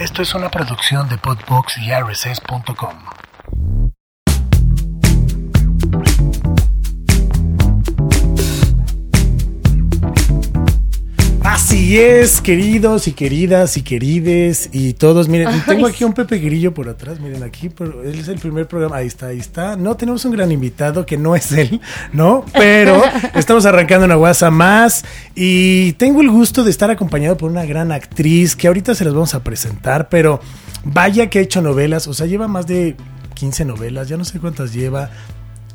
Esto es una producción de Podbox y. Así es, queridos y queridas y querides y todos. Miren, tengo aquí un Pepe Grillo por atrás. Miren aquí, pero él es el primer programa. Ahí está, ahí está. No, tenemos un gran invitado que no es él, ¿no? Pero estamos arrancando una guasa más y tengo el gusto de estar acompañado por una gran actriz que ahorita se las vamos a presentar, pero vaya que ha hecho novelas, o sea, lleva más de 15 novelas, ya no sé cuántas lleva,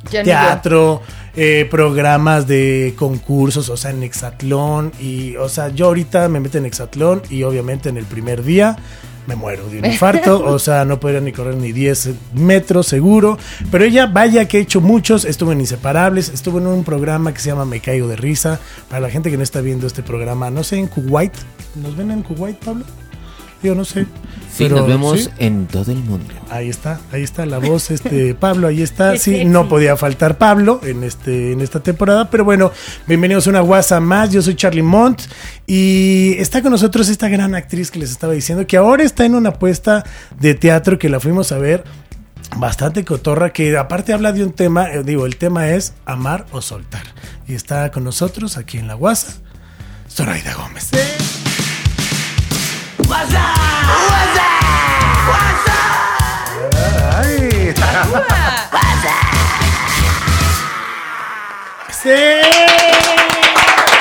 teatro, eh, programas de concursos, o sea, en Exatlón. Y, o sea, yo ahorita me meto en Exatlón y obviamente en el primer día me muero de un infarto, o sea, no podría ni correr ni 10 metros seguro, pero ella, vaya que he hecho muchos, estuvo en Inseparables, estuvo en un programa que se llama Me Caigo de Risa, para la gente que no está viendo este programa, no sé, en Kuwait, ¿nos ven en Kuwait, Pablo? Yo no sé. Sí, nos vemos en todo el mundo. Ahí está, ahí está la voz, este Pablo, ahí está. Sí, no podía faltar Pablo en este en esta temporada, pero bueno, bienvenidos a una guasa más. Yo soy Charlie Mont y está con nosotros esta gran actriz que les estaba diciendo que ahora está en una apuesta de teatro que la fuimos a ver bastante cotorra que aparte habla de un tema, eh, digo, el tema es amar o soltar. Y está con nosotros aquí en la guasa, Zoraida Gómez.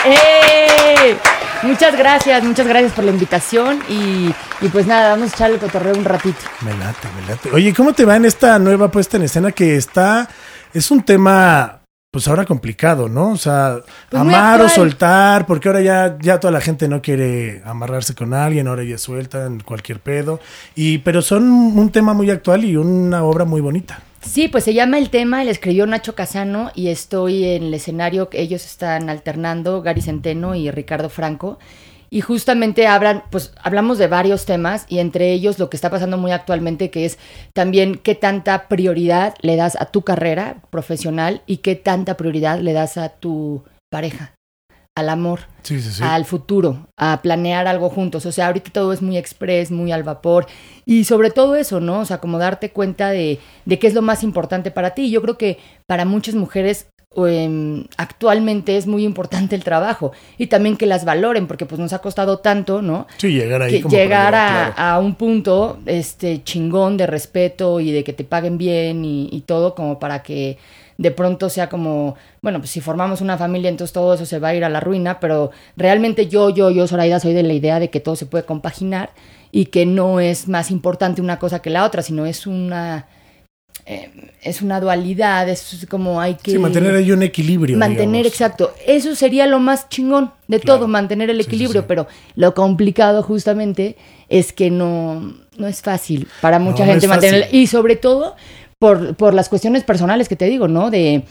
¡Eh! Muchas gracias, muchas gracias por la invitación y, pues nada, vamos a echarle el cotorreo un ratito. Me late, me late. Oye, ¿cómo te va en esta nueva puesta en escena que está, es un tema pues ahora complicado, ¿no? O sea, Pues amar o soltar, porque ahora ya, ya toda la gente no quiere amarrarse con alguien, ahora ya sueltan cualquier pedo. Y, pero son un tema muy actual y una obra muy bonita. Sí, pues se llama El tema, le escribió Nacho Casano y estoy en el escenario que ellos están alternando, Gary Centeno y Ricardo Franco. Y justamente hablan, pues hablamos de varios temas y entre ellos lo que está pasando muy actualmente que es también qué tanta prioridad le das a tu carrera profesional y qué tanta prioridad le das a tu pareja, al amor, Sí, sí, sí. al futuro, a planear algo juntos. O sea, ahorita todo es muy express, muy al vapor. Y sobre todo eso, ¿no? O sea, como darte cuenta de, de qué es lo más importante para ti. Yo creo que para muchas mujeres em, actualmente es muy importante el trabajo y también que las valoren, porque pues nos ha costado tanto, ¿no? Sí, llegar ahí. que como para llegar a, claro. a un punto este chingón de respeto y de que te paguen bien y, y todo como para que de pronto sea como, bueno, pues si formamos una familia, entonces todo eso se va a ir a la ruina, pero realmente yo, yo, yo, Zoraida, soy de la idea de que todo se puede compaginar y que no es más importante una cosa que la otra, sino es una, eh, es una dualidad, es como hay que... Sí, mantener ahí un equilibrio. Mantener, digamos. exacto. Eso sería lo más chingón de Claro. todo, mantener el sí, equilibrio, sí. pero lo complicado justamente es que no, no es fácil para mucha No, no gente es mantener. Y sobre todo por, por las cuestiones personales que te digo, ¿no? De,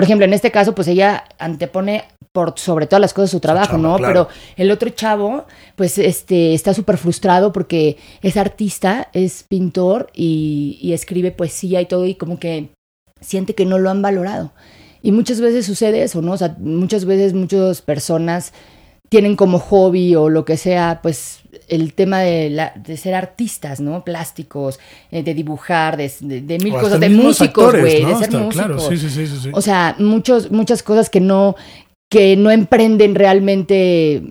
por ejemplo, en este caso, pues ella antepone por sobre todas las cosas su trabajo, ¿no? claro. Pero el otro chavo, pues este, está súper frustrado porque es artista, es pintor y, y escribe poesía y todo, y como que siente que no lo han valorado. Y muchas veces sucede eso, ¿no? O sea, muchas veces muchas personas tienen como hobby o lo que sea, pues el tema de, la, de ser artistas, ¿no? Plásticos, eh, de dibujar, de, de- de mil O cosas, de músicos, güey, ¿no? de ser Hasta, músicos. Claro, sí, sí, sí, sí, sí. O sea, muchos, muchas cosas que no, que no emprenden realmente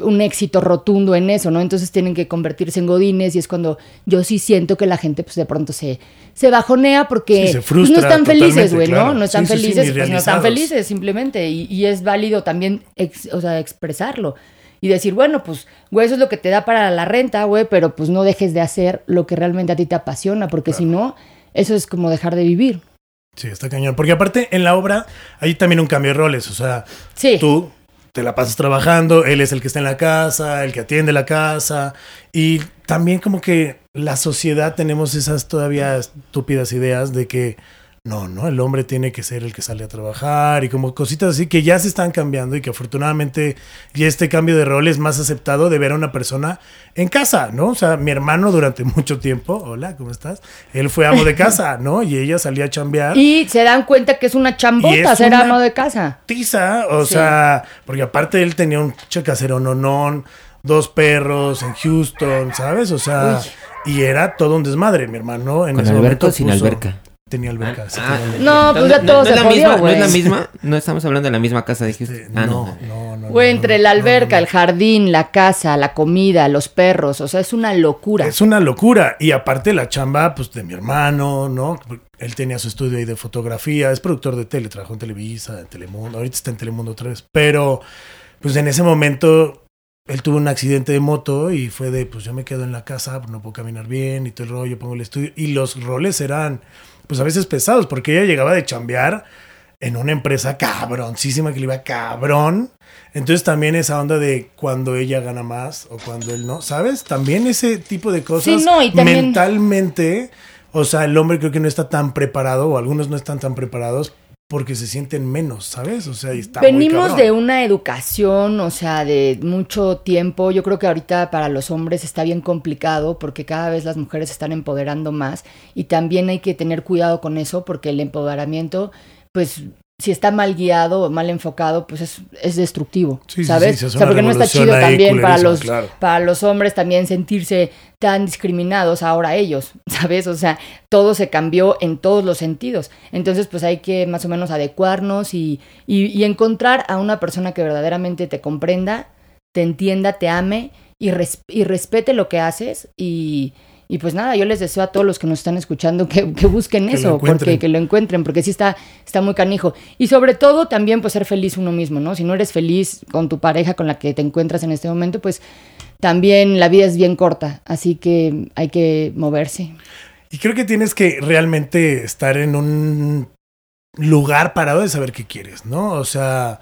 un éxito rotundo en eso, ¿no? Entonces tienen que convertirse en godines y es cuando yo sí siento que la gente pues de pronto se, se bajonea porque Sí, se pues, no están felices, güey, claro. ¿no? No están Sí, sí, sí, felices, ni pues no están felices simplemente y, y es válido también, ex- o sea, expresarlo. Y decir, bueno, pues, güey, eso es lo que te da para la renta, güey, pero pues no dejes de hacer lo que realmente a ti te apasiona, porque si no, eso es como dejar de vivir. Sí, está cañón. Porque aparte, en la obra hay también un cambio de roles. O sea, Sí. tú te la pasas trabajando, él es el que está en la casa, el que atiende la casa. Y también como que la sociedad tenemos esas todavía estúpidas ideas de que no, no, el hombre tiene que ser el que sale a trabajar y como cositas así que ya se están cambiando y que afortunadamente ya este cambio de rol es más aceptado de ver a una persona en casa, ¿no? O sea, mi hermano durante mucho tiempo, hola, ¿cómo estás? Él fue amo de casa, ¿no? Y ella salía a chambear. Y se dan cuenta que es una chambota es ser una- amo de casa. tiza, o Sí. sea, porque aparte él tenía un che casero nonón, dos perros en Houston, ¿sabes? O sea, y era todo un desmadre, mi hermano. En ¿Con alberca o sin alberca? Tenía alberca. Ah, no, pues ya todo se no, jodió, ¿No es la misma? No estamos hablando de la misma casa, dijiste. Este, ah, no, no, no. Güey, entre la alberca, el jardín, la casa, la comida, los perros, o sea, es una locura. Es una locura. Y aparte la chamba, pues, de mi hermano, ¿no? Él tenía su estudio ahí de fotografía, es productor de tele, trabajó en Televisa, en Telemundo, ahorita está en Telemundo otra vez. Pero, pues, en ese momento él tuvo un accidente de moto y fue de, pues yo me quedo en la casa, no puedo caminar bien y todo el rollo, pongo el estudio. Y los roles eran pues a veces pesados, porque ella llegaba de chambear en una empresa cabroncísima que le iba cabrón. Entonces también esa onda de cuando ella gana más o cuando él no, ¿sabes? También ese tipo de cosas mentalmente, o sea, el hombre creo que no está tan preparado o algunos no están tan preparados porque se sienten menos, ¿sabes? O sea, está Venimos de una educación, o sea, de mucho tiempo. Yo creo que ahorita para los hombres está bien complicado porque cada vez las mujeres se están empoderando más y también hay que tener cuidado con eso porque el empoderamiento, pues si está mal guiado o mal enfocado, pues es, es destructivo, ¿sabes? o sea, porque no está chido también para los, para los hombres también sentirse tan discriminados ahora ellos, ¿sabes? O sea, todo se cambió en todos los sentidos. Entonces, pues hay que más o menos adecuarnos y, y, encontrar a una persona que verdaderamente te comprenda, te entienda, te ame y, y respete lo que haces y y pues nada, yo les deseo a todos los que nos están escuchando que, busquen eso, porque que lo encuentren, porque sí está, está muy canijo. Y sobre todo también pues ser feliz uno mismo, ¿no? Si no eres feliz con tu pareja con la que te encuentras en este momento, pues también la vida es bien corta, así que hay que moverse. Y creo que tienes que realmente estar en un lugar parado de saber qué quieres, ¿no? O sea,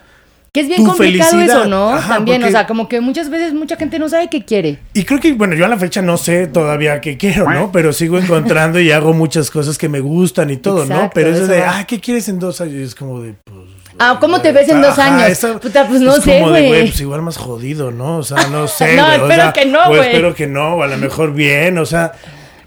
que es bien complicado eso, ¿no? También, o sea, como que muchas veces mucha gente no sabe qué quiere. Y creo que, bueno, yo a la fecha no sé todavía qué quiero, ¿no? Pero sigo encontrando y hago muchas cosas que me gustan y todo, ¿no? Pero eso de, ah, ¿qué quieres en dos años? Es como de, pues... Ah, ¿cómo te ves en dos años? Puta, pues no sé, güey. Pues igual más jodido, ¿no? O sea, no sé. no, espero que no, güey. espero que no, o a lo mejor bien, o sea...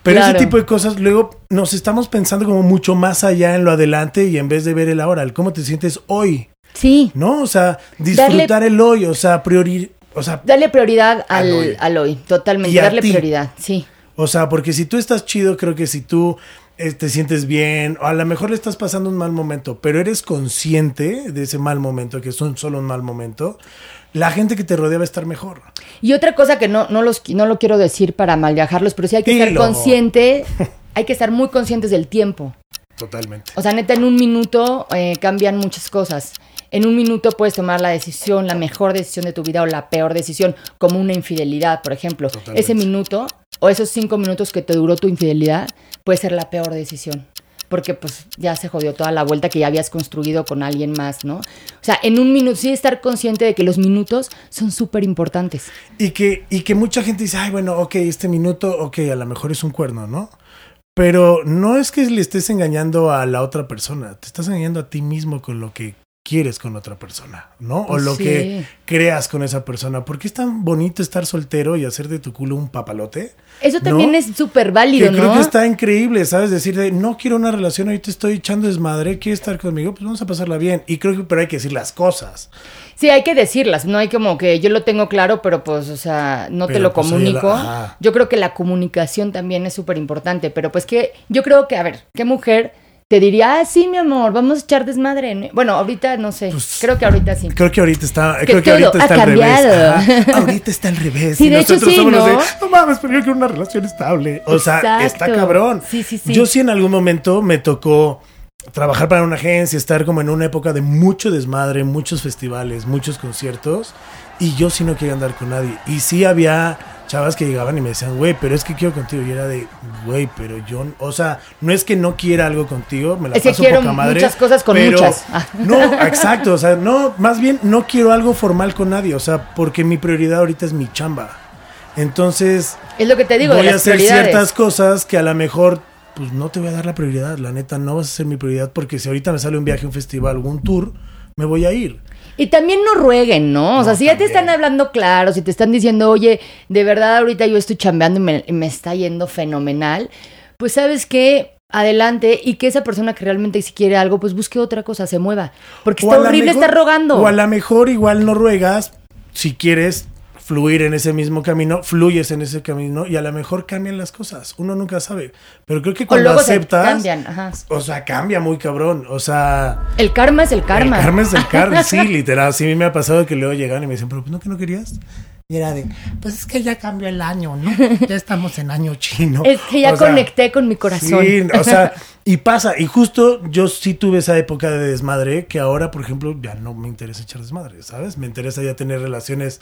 Pero ese tipo de cosas, luego nos estamos pensando como mucho más allá en lo adelante y en vez de ver el ahora, el cómo te sientes hoy. Sí. ¿No? O sea, disfrutar el hoy, o sea, priori, o sea, darle prioridad al, hoy. totalmente, darle prioridad, sí. O sea, porque si tú estás chido, creo que si tú eh, te sientes bien, o a lo mejor le estás pasando un mal momento, pero eres consciente de ese mal momento, que es un, solo un mal momento, la gente que te rodea va a estar mejor. Y otra cosa que no, no, los, no lo quiero decir para mal viajarlos, pero sí hay que estar consciente, hay que estar muy conscientes del tiempo. Totalmente. O sea, neta, en un minuto eh, cambian muchas cosas en un minuto puedes tomar la decisión, la mejor decisión de tu vida o la peor decisión, como una infidelidad, por ejemplo. Ese minuto o esos cinco minutos que te duró tu infidelidad puede ser la peor decisión. Porque pues ya se jodió toda la vuelta que ya habías construido con alguien más, ¿no? O sea, en un minuto, sí estar consciente de que los minutos son súper importantes. Y que, y que mucha gente dice, ay, bueno, ok, este minuto, ok, a lo mejor es un cuerno, ¿no? Pero no es que le estés engañando a la otra persona, te estás engañando a ti mismo con lo que quieres con otra persona, ¿no? O lo que creas con esa persona. ¿Por qué es tan bonito estar soltero y hacer de tu culo un papalote? Eso también es súper válido, ¿no? Creo que está increíble, ¿sabes? Decir, de, no quiero una relación, ahorita estoy echando desmadre, ¿quieres estar conmigo? Pues vamos a pasarla bien. Y creo que pero hay que decir las cosas. Sí, hay que decirlas, no hay como que yo lo tengo claro, pero pues, o sea, no te lo pues, comunico. yo creo que la comunicación también es súper importante, pero pues que yo creo que, a ver, ¿qué mujer te diría, ah, sí, mi amor, vamos a echar desmadre. Bueno, ahorita no sé. Pues, creo que ahorita sí. Creo que ahorita está, creo que ahorita está al revés. ahorita está al revés. Sí, de hecho sí, ¿no? no mames, pero yo quiero una relación estable. O sea, está cabrón. Sí, sí, sí. Yo sí en algún momento me tocó trabajar para una agencia, estar como en una época de mucho desmadre, muchos festivales, muchos conciertos. Y yo sí no quería andar con nadie. Y sí había chavas que llegaban y me decían, güey, pero es que quiero contigo. Y era de, güey, pero yo, o sea, no es que no quiera algo contigo, me la es paso que quiero madre, muchas cosas con muchas. No, exacto, o sea, no, más bien no quiero algo formal con nadie, o sea, porque mi prioridad ahorita es mi chamba. Entonces, es lo que te digo, voy a hacer ciertas cosas que a lo mejor pues no te voy a dar la prioridad, la neta no vas a ser mi prioridad porque si ahorita me sale un viaje, un festival, un tour, me voy a ir. Y también no rueguen, ¿no? O sea, si ya te están hablando claro, si te están diciendo, oye, de verdad ahorita yo estoy chambeando y me, está yendo fenomenal, pues sabes qué, adelante y que esa persona que realmente si quiere algo, pues busque otra cosa, se mueva. Porque está horrible estar rogando. O a lo mejor igual no ruegas si quieres fluir en ese mismo camino, fluyes en ese camino y a lo mejor cambian las cosas. Uno nunca sabe. Pero creo que O cuando luego se aceptas, cambian, ajá. o sea, cambia muy cabrón. O sea, El karma es el karma. el karma es el karma, sí, literal. Sí, a mí me ha pasado que luego llegan y me dicen, pero pues, no que no querías. Y era de, pues es que ya cambió el año, ¿no? Ya estamos en año chino. Es que ya O sea, conecté con mi corazón. Sí, o sea, y pasa, y justo yo sí tuve esa época de desmadre que ahora, por ejemplo, ya no me interesa echar desmadre, ¿sabes? Me interesa ya tener relaciones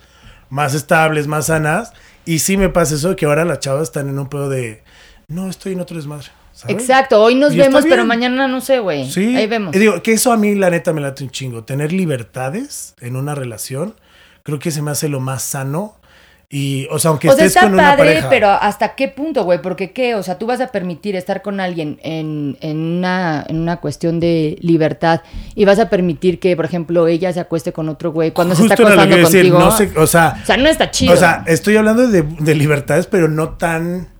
más estables, más sanas, y sí me pasa eso que ahora las chavas están en un pedo de, no, estoy en otro desmadre, ¿sabes? Exacto, hoy nos Y vemos, pero mañana no sé, güey. Sí, Ahí vemos. y digo, que eso a mí la neta me late un chingo, tener libertades en una relación, creo que se me hace lo más sano, y, o sea, aunque o sea, estés está con una padre, pareja. pero ¿hasta qué punto, güey? Porque qué, o sea, tú vas a permitir estar con alguien en, en, una, en una cuestión de libertad y vas a permitir que, por ejemplo, ella se acueste con otro güey cuando se está acostando contigo. decir, no sé, o sea, o sea, no está chido. O sea, estoy hablando de, de libertades, pero no tan.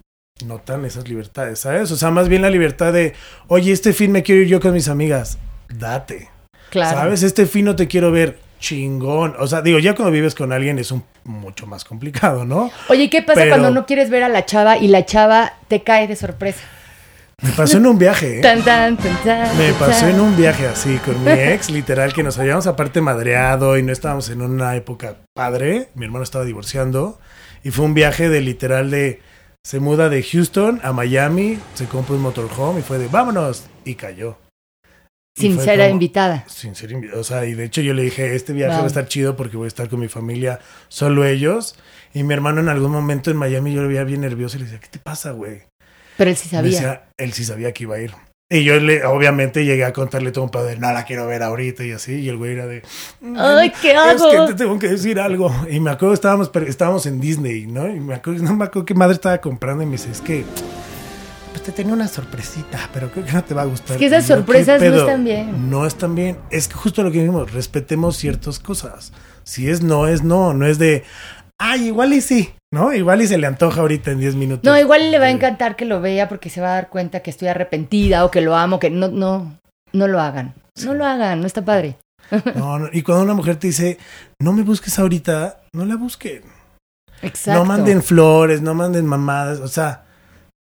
No tan esas libertades, ¿sabes? O sea, más bien la libertad de, oye, este fin me quiero ir yo con mis amigas. Date. claro. ¿Sabes? Este fin no te quiero ver. Chingón. O sea, digo, ya cuando vives con alguien es un mucho más complicado, ¿no? Oye, ¿qué pasa Pero- cuando no quieres ver a la chava y la chava te cae de sorpresa? Me pasó en un viaje, ¿eh? Tan, tan, tan, tan, Me pasó en un viaje así con mi ex, literal, que nos habíamos aparte madreado y no estábamos en una época padre. Mi hermano estaba divorciando y fue un viaje de literal de se muda de Houston a Miami, se compra un motorhome y fue de vámonos y cayó. Sin ser como- invitada. Sin ser invi- o sea, y de hecho yo le dije, este viaje Wow. va a estar chido porque voy a estar con mi familia, solo ellos. Y mi hermano en algún momento en Miami yo lo veía bien nervioso y le decía, ¿qué te pasa, güey? Pero él sí sabía. decía, él sí sabía que iba a ir. Y yo le, obviamente llegué a contarle todo un pedo de no la quiero ver ahorita y así. Y el güey era de Ay, ¿qué Es hago? que te tengo que decir algo. Y me acuerdo, estábamos, estábamos en Disney, ¿no? Y me acuerdo, no me acuerdo qué madre estaba comprando y me dice, es que pues te tenía una sorpresita, pero creo que no te va a gustar. Es que esas Y yo, ¿qué sorpresas no están bien. No están bien. Es que justo lo que dijimos, respetemos ciertas cosas. Si es no, es no. No es de, ay, igual y sí, ¿no? Igual y se le antoja ahorita en 10 minutos. No, igual le va a Eh, encantar que lo vea porque se va a dar cuenta que estoy arrepentida o que lo amo, que no, no, no lo hagan. No lo hagan, no está padre. No, no, y cuando una mujer te dice, no me busques ahorita, no la busquen. Exacto. No manden flores, no manden mamadas. O sea,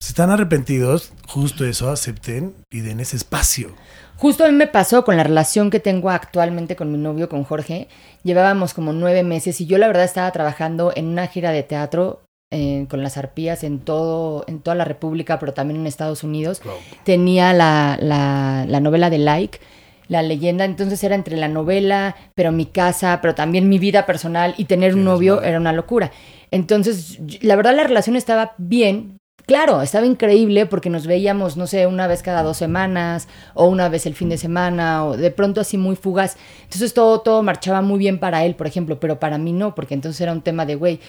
si están arrepentidos, justo eso, acepten y den ese espacio. Justo a mí me pasó con la relación que tengo actualmente con mi novio, con Jorge. Llevábamos como nueve meses y yo la verdad estaba trabajando en una gira de teatro eh, con las arpías en todo, en toda la República, pero también en Estados Unidos. Tenía la, la, la novela de Like, la leyenda, entonces era entre la novela, pero mi casa, pero también mi vida personal y tener un novio era una locura. Entonces, la verdad la relación estaba bien. Claro, estaba increíble porque nos veíamos, no sé, una vez cada dos semanas o una vez el fin de semana o de pronto así muy fugaz. Entonces todo, todo marchaba muy bien para él, por ejemplo, pero para mí no, porque entonces era un tema de, güey,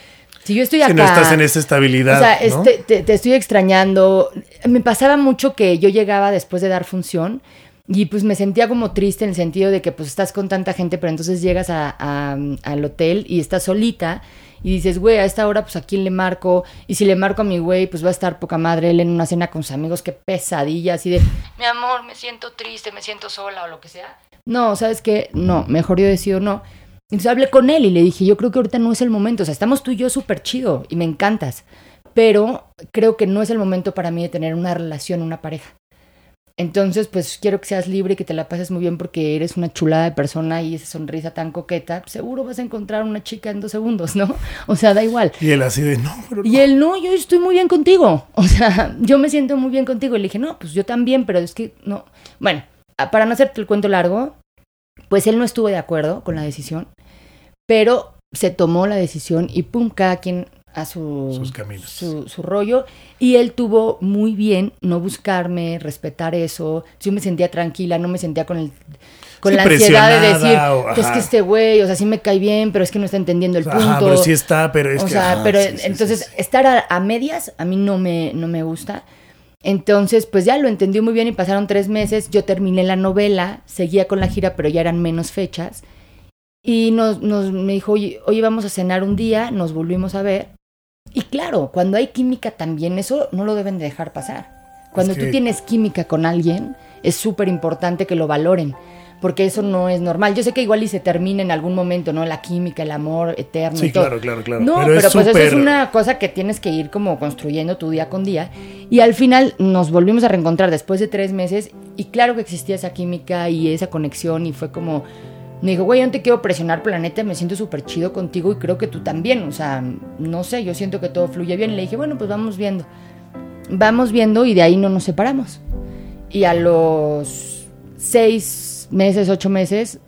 si yo estoy acá... Si no estás en esa estabilidad. O sea, ¿no? este, te, te estoy extrañando. Me pasaba mucho que yo llegaba después de dar función y pues me sentía como triste en el sentido de que pues estás con tanta gente, pero entonces llegas a- a- al hotel y estás solita y dices, güey, a esta hora pues a quién le marco y si le marco a mi güey pues va a estar poca madre él en una cena con sus amigos, qué pesadilla, así de, mi amor, me siento triste, me siento sola o lo que sea. No, ¿sabes qué? No, mejor yo decido no. Entonces hablé con él y le dije, yo creo que ahorita no es el momento, o sea, estamos tú y yo súper chido y me encantas, pero creo que no es el momento para mí de tener una relación, una pareja. Entonces, pues quiero que seas libre y que te la pases muy bien porque eres una chulada de persona y esa sonrisa tan coqueta, seguro vas a encontrar una chica en dos segundos, ¿no? O sea, da igual. Y él así de, no, pero Y no". él, no, yo estoy muy bien contigo. O sea, yo me siento muy bien contigo. Y le dije, no, pues yo también, pero es que no. Bueno, para no hacerte el cuento largo, pues él no estuvo de acuerdo con la decisión, pero se tomó la decisión y pum, cada quien a su, Sus caminos. su, su rollo. Y él tuvo muy bien no buscarme, respetar eso. Yo me sentía tranquila, no me sentía con el con Sí, la ansiedad de decir, o- es que este güey, o sea, sí me cae bien, pero es que no está entendiendo el punto. Ajá, pero sí está, pero es o que. sea, ajá, pero sí, entonces sí, estar a, a medias a mí no me, no me gusta. Entonces, pues ya lo entendió muy bien y pasaron tres meses. Yo terminé la novela, seguía con la gira, pero ya eran menos fechas. Y nos, nos me dijo, oye, oye, vamos a cenar un día, nos volvimos a ver. Y claro, cuando hay química también, eso no lo deben de dejar pasar. Cuando Es que- tú tienes química con alguien, es súper importante que lo valoren. porque eso no es normal. Yo sé que igual y se termina en algún momento, ¿no? La química, el amor eterno. Sí, y todo. claro, claro, claro. No, pero, pues eso es una cosa que tienes que ir como construyendo tu día con día. Y al final nos volvimos a reencontrar después de tres meses y claro que existía esa química y esa conexión y fue como... Me dijo, güey, yo no te quiero presionar, planeta, me siento súper chido contigo y creo que tú también. O sea, no sé, yo siento que todo fluye bien. Y le dije, bueno, pues vamos viendo. Vamos viendo y de ahí no nos separamos. Y a los seis meses, ocho meses,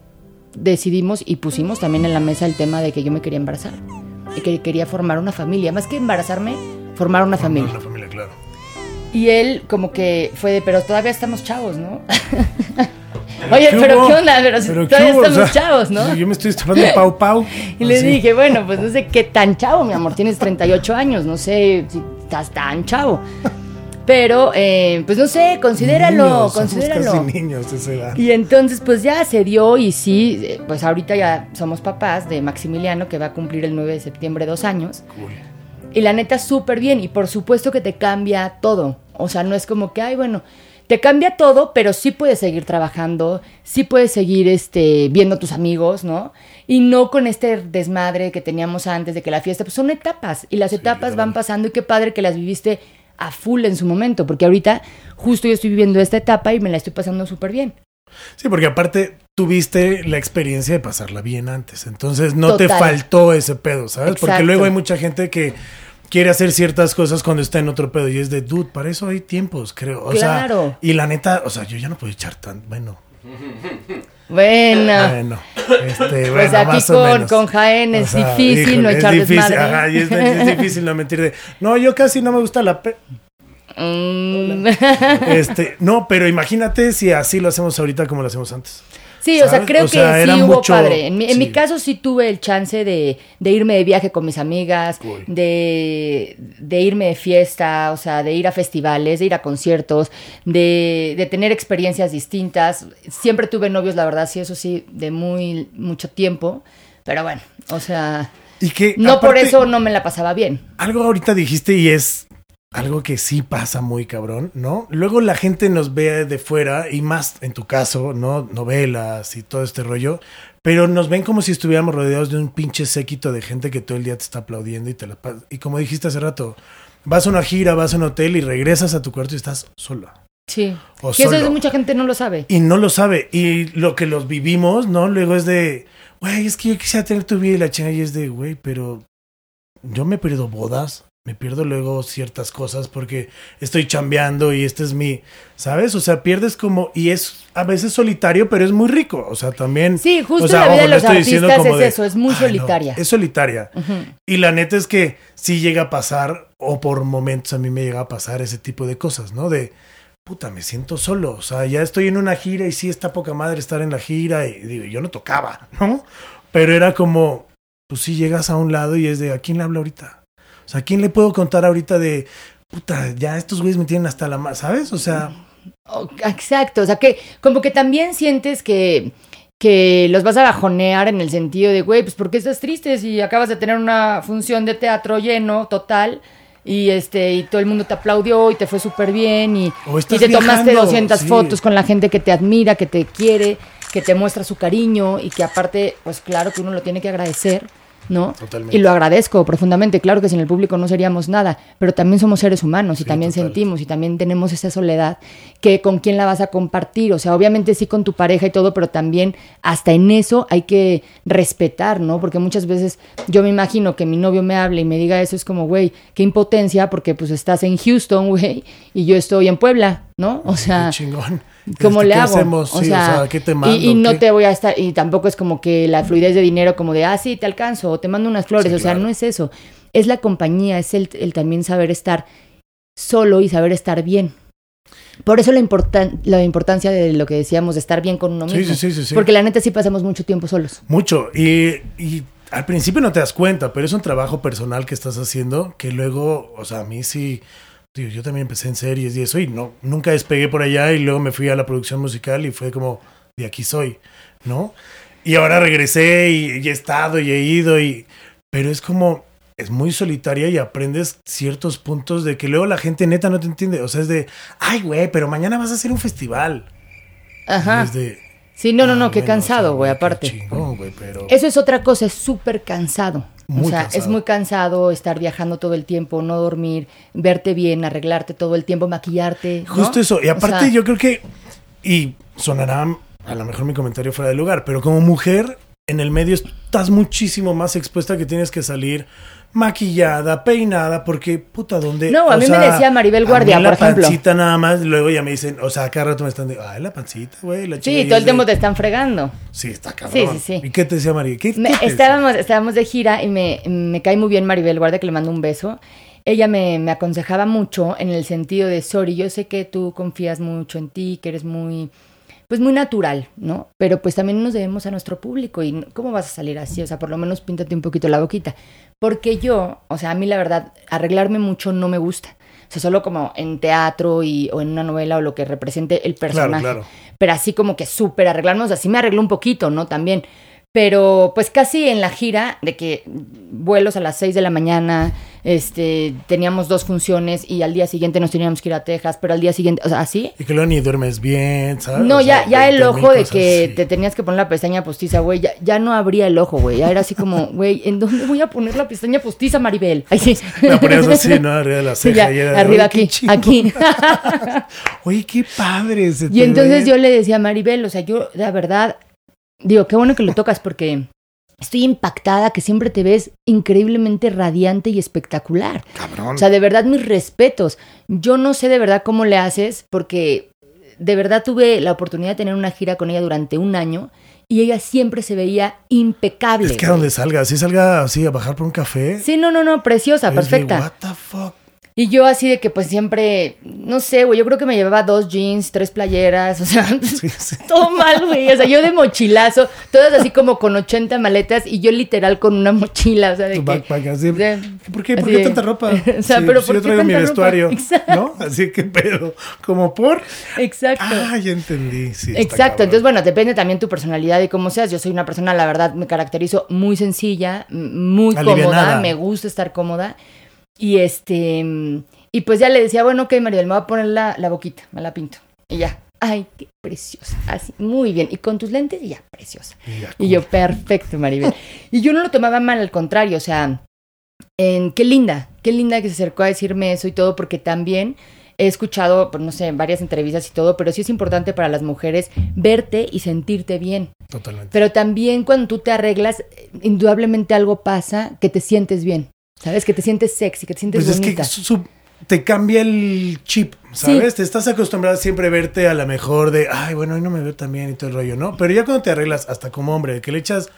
decidimos y pusimos también en la mesa el tema de que yo me quería embarazar y que quería formar una familia. Más que embarazarme, formar una familia. Una familia, claro. Y él como que fue de, pero todavía estamos chavos, ¿no? Oye, pero ¿qué onda? Pero, todavía estamos chavos, ¿no? Yo me estoy tomando pau pau. Y le dije, bueno, pues no sé qué tan chavo, mi amor, tienes 38 años, no sé si estás tan chavo. Pero, eh, pues no sé, considéralo, considéralo. niños Y entonces, pues ya se dio y sí, eh, pues ahorita ya somos papás de Maximiliano, que va a cumplir el 9 de septiembre dos años. Y la neta, súper bien. Y por supuesto que te cambia todo. O sea, no es como que, ay, bueno, te cambia todo, pero sí puedes seguir trabajando, sí puedes seguir este, viendo a tus amigos, ¿no? Y no con este desmadre que teníamos antes de que la fiesta, pues son etapas. Y las etapas van pasando y qué padre que las viviste a full en su momento, porque ahorita justo yo estoy viviendo esta etapa y me la estoy pasando súper bien. Sí, porque aparte tuviste la experiencia de pasarla bien antes, entonces no te faltó ese pedo, ¿sabes? Porque luego hay mucha gente que quiere hacer ciertas cosas cuando está en otro pedo y es de, dude, para eso hay tiempos, creo. O claro. y la neta, o sea, yo ya no puedo echar tan, bueno. Bueno. Bueno, este, pues aquí con, con, Jaén es difícil no echar es difícil, ajá, y es, es, difícil no mentir de, no, yo casi no me gusta la pe mm. este, no, pero imagínate si así lo hacemos ahorita como lo hacemos antes. Sí, o sea, creo que sí hubo padre. En mi, caso sí tuve el chance de, irme de viaje con mis amigas, de, irme de fiesta, o sea, de ir a festivales, de ir a conciertos, de, tener experiencias distintas. Siempre tuve novios, la verdad, sí, eso sí, de muy mucho tiempo. Pero bueno, o sea... Y que, no por eso no me la pasaba bien. Algo ahorita dijiste y es algo que sí pasa muy cabrón, ¿no? Luego la gente nos ve de fuera y más en tu caso, ¿no? Novelas y todo este rollo, pero nos ven como si estuviéramos rodeados de un pinche séquito de gente que todo el día te está aplaudiendo y te la y como dijiste hace rato, vas a una gira, vas a un hotel y regresas a tu cuarto y estás sola. Sí. O y eso es mucha gente no lo sabe. Y no lo sabe. Y lo que los vivimos, ¿no? Luego es de, güey, es que yo quisiera tener tu vida y la chingada y es de, güey, pero yo me he perdido bodas, me pierdo luego ciertas cosas porque estoy chambeando y este es mi, ¿sabes? O sea, pierdes como, y es a veces solitario, pero es muy rico, o sea, también... Sí, justo la vida de los artistas es eso, es muy solitaria. es solitaria. Y la neta es que sí llega a pasar, o por momentos a mí me llega a pasar ese tipo de cosas, ¿no? De, puta, me siento solo, o sea, ya estoy en una gira y sí está poca madre estar en la gira y digo, yo no tocaba, ¿no? Pero era como, pues sí llegas a un lado y es de, ¿a quién le hablo ahorita? O sea, ¿a quién le puedo contar ahorita de, puta, ya estos güeyes me tienen hasta la más, ¿sabes? O sea... Exacto, o sea, que como que también sientes que que los vas a bajonear en el sentido de, güey, pues porque estás triste si acabas de tener una función de teatro lleno, total, y este y todo el mundo te aplaudió y te fue súper bien y, y te tomaste 200 fotos con la gente que te admira, que te quiere, que te muestra su cariño y que aparte, pues claro que uno lo tiene que agradecer. ¿No? Y lo agradezco profundamente. Claro que sin el público no seríamos nada, pero también somos seres humanos y también sentimos y también tenemos esa soledad que con quién la vas a compartir. O sea, obviamente sí con tu pareja y todo, pero también hasta en eso hay que respetar, ¿no? Porque muchas veces yo me imagino que mi novio me hable y me diga eso, es como, güey, qué impotencia, porque pues estás en Houston, güey, y yo estoy en Puebla, ¿no? O sea, chingón. ¿Cómo le hago? o, sea, ¿qué te mando? Y, no te voy a estar, y tampoco es como que la fluidez de dinero como de, ah, sí, te alcanzo, o te mando unas flores, o sea, no es eso. Es la compañía, es el, también saber estar solo y saber estar bien. Por eso la, la importancia de lo que decíamos, de estar bien con uno mismo. Sí, sí, sí, Porque la neta sí pasamos mucho tiempo solos. Mucho. Y, y al principio no te das cuenta, pero es un trabajo personal que estás haciendo que luego, o sea, a mí sí yo también empecé en series y eso y no, nunca despegué por allá y luego me fui a la producción musical y fue como, de aquí soy, ¿no? Y ahora regresé y, he estado y he ido y... Pero es como, es muy solitaria y aprendes ciertos puntos de que luego la gente neta no te entiende. O sea, es de, ay, güey, pero mañana vas a hacer un festival. Ajá. es de, Sí, no, no, no, Ah, qué bueno, cansado, o sea, güey, aparte. chingón, güey, pero... Eso es otra cosa, es súper cansado. Muy o sea, cansado. es muy cansado estar viajando todo el tiempo, no dormir, verte bien, arreglarte todo el tiempo, maquillarte. ¿no? Justo eso. Y O aparte sea, yo creo que, y sonará a lo mejor mi comentario fuera de lugar, pero como mujer en el medio estás muchísimo más expuesta que tienes que salir maquillada, peinada, porque puta, ¿dónde? No, a O mí me decía Maribel a mí Guardia, la por ejemplo. pancita nada más, luego ya me dicen, o sea, cada rato me están de, ay, la pancita, güey, la chica", Sí, todo el tiempo de, te están fregando. Sí, está cabrón. Sí, sí, sí. ¿Y qué te decía María? ¿Qué, Me- qué te decía? estábamos, estábamos de gira y me, me cae muy bien Maribel Guardia, que le mando un beso. Ella me, me aconsejaba mucho en el sentido de, sorry, yo sé que tú confías mucho en ti, que eres muy, pues muy natural, ¿no? Pero pues también nos debemos a nuestro público y ¿cómo vas a salir así? O sea, por lo menos píntate un poquito la boquita. Porque yo, o sea, a mí la verdad, arreglarme mucho no me gusta. O sea, solo como en teatro y, o en una novela o lo que represente el personaje. claro. Pero así como que súper arreglarnos, así me arreglo un poquito, ¿no? También. Pero pues casi en la gira, de que vuelos a las 6 de la mañana, este, teníamos dos funciones y al día siguiente nos teníamos que ir a Texas, pero al día siguiente, o sea, así. Y que luego ni duermes bien, ¿sabes? No, O ya, sea, ya el 20,000 ojo de que así. te tenías que poner la pestaña postiza, güey, ya, ya no abría el ojo, güey. Ya era así como, güey, ¿en dónde voy a poner la pestaña postiza, Maribel? Ay, sí. La ponías así, ¿no? Arriba de la Sí, ceja. ya, y era de, arriba "Oye, qué aquí, chingón". aquí. Oye, qué padre. se Y entonces yo le decía a Maribel, o sea, yo, la verdad, digo, qué bueno que lo tocas porque estoy impactada que siempre te ves increíblemente radiante y espectacular. Cabrón. O sea, de verdad, mis respetos. Yo no sé de verdad cómo le haces porque de verdad tuve la oportunidad de tener una gira con ella durante un año y ella siempre se veía impecable. es que a donde salga, así salga así a bajar por un café. Sí, no, no, no, preciosa, de, perfecta. What the fuck. Y yo así de que pues siempre, no sé, güey, yo creo que me llevaba dos jeans, tres playeras, o sea, Sí, sí. todo mal, güey. O sea, yo de mochilazo, todas así como con 80 maletas y yo literal con una mochila, o sea, de Tu que... backpack así. ¿Por qué? ¿Por qué tanta ropa? O sea, Sí, pero pues ¿por yo traigo mi vestuario. ¿no? Así que pedo. Como por. Exacto. Ah, ya entendí. Sí, Exacto, entonces bueno, depende también tu personalidad y cómo seas. Yo soy una persona, la verdad, me caracterizo muy sencilla, muy Alivianada. cómoda, me gusta estar cómoda. Y este, y pues ya le decía, bueno, ok, Mariel, me voy a poner la, la boquita, me la pinto. Y ya, ay, qué preciosa, así, muy bien. Y con tus lentes, ya, preciosa. Y yo, perfecto, Maribel. Y yo no lo tomaba mal, al contrario, o sea, en, qué linda, qué linda que se acercó a decirme eso y todo, porque también he escuchado, pues, no sé, en varias entrevistas y todo, pero sí es importante para las mujeres verte y sentirte bien. Totalmente. Pero también cuando tú te arreglas, eh, indudablemente algo pasa que te sientes bien, ¿sabes? Que te sientes sexy, que te sientes Pues es bonita. que su- su- te cambia el chip, ¿sabes? Te estás acostumbrado a siempre verte a la mejor de, ay, bueno, hoy no me veo tan bien y todo el rollo, ¿no? Pero ya cuando te arreglas, hasta como hombre, que le echas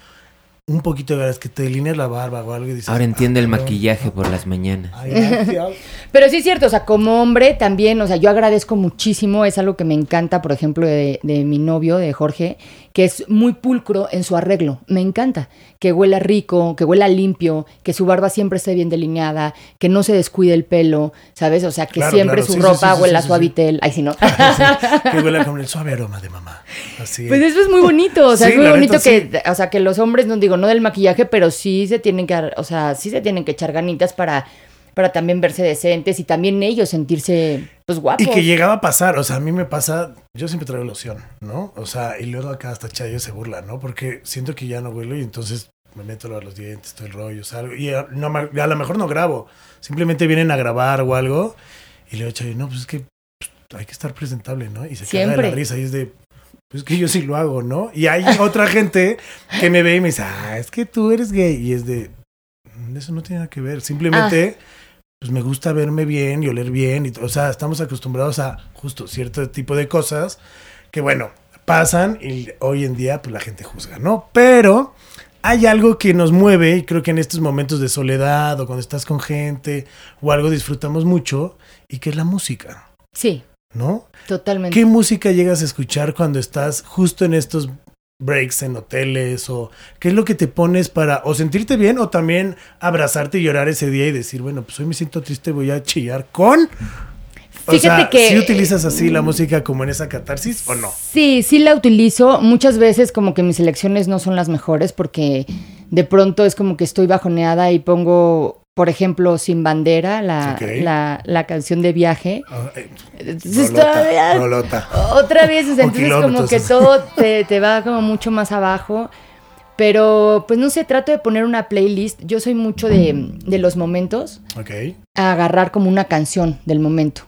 un poquito de ganas, que te delineas la barba o algo y dices, Ahora entiende "Ah, el cabrón". maquillaje por las mañanas. Ay, gracias. Pero sí es cierto, o sea, como hombre también, o sea, yo agradezco muchísimo, es algo que me encanta, por ejemplo, de, de mi novio, de Jorge, que es muy pulcro en su arreglo. Me encanta que huela rico, que huela limpio, que su barba siempre esté bien delineada, que no se descuide el pelo, ¿sabes? O sea, que Claro, siempre claro, su sí, ropa sí, sí, huela suavitel. Ay, si no. que huele con el suave aroma de mamá. Así. Pues eso es muy bonito, o sea, es muy bonito que, o sea, que los hombres, no digo, no del maquillaje, pero sí se tienen que, o sea, sí se tienen que echar ganitas para, para también verse decentes y también ellos sentirse, pues, guapos. Y que llegaba a pasar, o sea, a mí me pasa, yo siempre traigo loción, ¿no? O sea, y luego acá hasta Chayo se burla, ¿no? Porque siento que ya no huelo y entonces me meto a los dientes, todo el rollo, salgo. Y a, no, me- a lo mejor no grabo, simplemente vienen a grabar o algo y le digo Chayo, no, pues es que hay que estar presentable, ¿no? Y se queda de la risa y es de, pues que yo sí lo hago, ¿no? Y hay otra gente que me ve y me dice, ah, es que tú eres gay. Y es de, "Mm, eso no tiene nada que ver, simplemente pues me gusta verme bien y oler bien. Y, o sea, estamos acostumbrados a justo cierto tipo de cosas que, bueno, pasan y hoy en día pues la gente juzga, ¿no? Pero hay algo que nos mueve y creo que en estos momentos de soledad o cuando estás con gente o algo disfrutamos mucho y que es la música, Sí, ¿no? totalmente. ¿Qué música llegas a escuchar cuando estás justo en estos breaks en hoteles o qué es lo que te pones para o sentirte bien o también abrazarte y llorar ese día y decir, bueno, pues hoy me siento triste, voy a chillar con o Fíjate sea, que- ¿sí utilizas así la música como en esa catarsis o no? Sí, sí la utilizo. Muchas veces como que mis elecciones no son las mejores porque de pronto es como que estoy bajoneada y pongo por ejemplo, Sin Bandera, la, la, la canción de viaje. Ah, eh, Rolota, todavía- rolota. Otra vez, entonces como que todo te, te va como mucho más abajo. Pero, pues no sé, trato de poner una playlist. Yo soy mucho de, de los momentos, Ok. a agarrar como una canción del momento.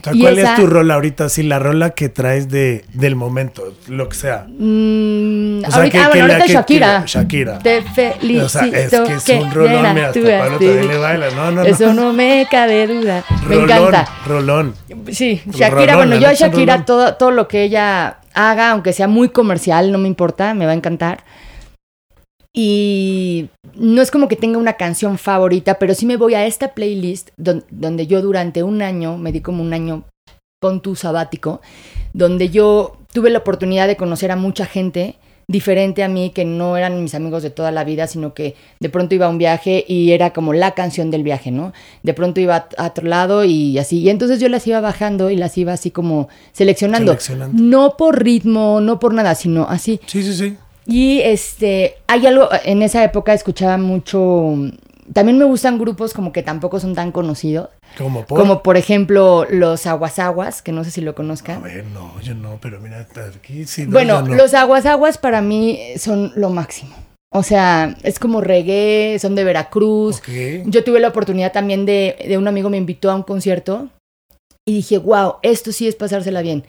O sea, ¿Cuál esa- es tu rola ahorita? Sí, la rola que traes de, del momento, lo que sea. Mm, O sea, ahorita, que- ah, bueno, ahorita que- Shakira. que- Shakira. Te felicito. O sea, es que es un rolón, mira, hasta Pablo también le baila. No, no, no. Eso no me cabe duda. Me encanta. Rolón. Sí, Rolón, Shakira, bueno, yo a Shakira rolón. todo, todo lo que ella haga, aunque sea muy comercial, no me importa, me va a encantar. Y no es como que tenga una canción favorita, pero sí me voy a esta playlist don- donde yo durante un año, me di como un año con tu sabático, donde yo tuve la oportunidad de conocer a mucha gente diferente a mí, que no eran mis amigos de toda la vida, sino que de pronto iba a un viaje y era como la canción del viaje, ¿no? De pronto iba a, otro lado y así. Y entonces yo las iba bajando y las iba así como seleccionando. Seleccionando. No por ritmo, no por nada, sino así. Sí, sí, sí. Y este, hay algo, en esa época escuchaba mucho, también me gustan grupos como que tampoco son tan conocidos, Como por. como por ejemplo los Aguasaguas, que no sé si lo A conozcan. ver, no, yo no, pero mira, aquí sí. no, Bueno, no. los Aguasaguas para mí son lo máximo. O sea, es como reggae, son de Veracruz. Ok. Yo tuve la oportunidad también de, de un amigo me invitó a un concierto y dije, wow, esto sí es pasársela bien.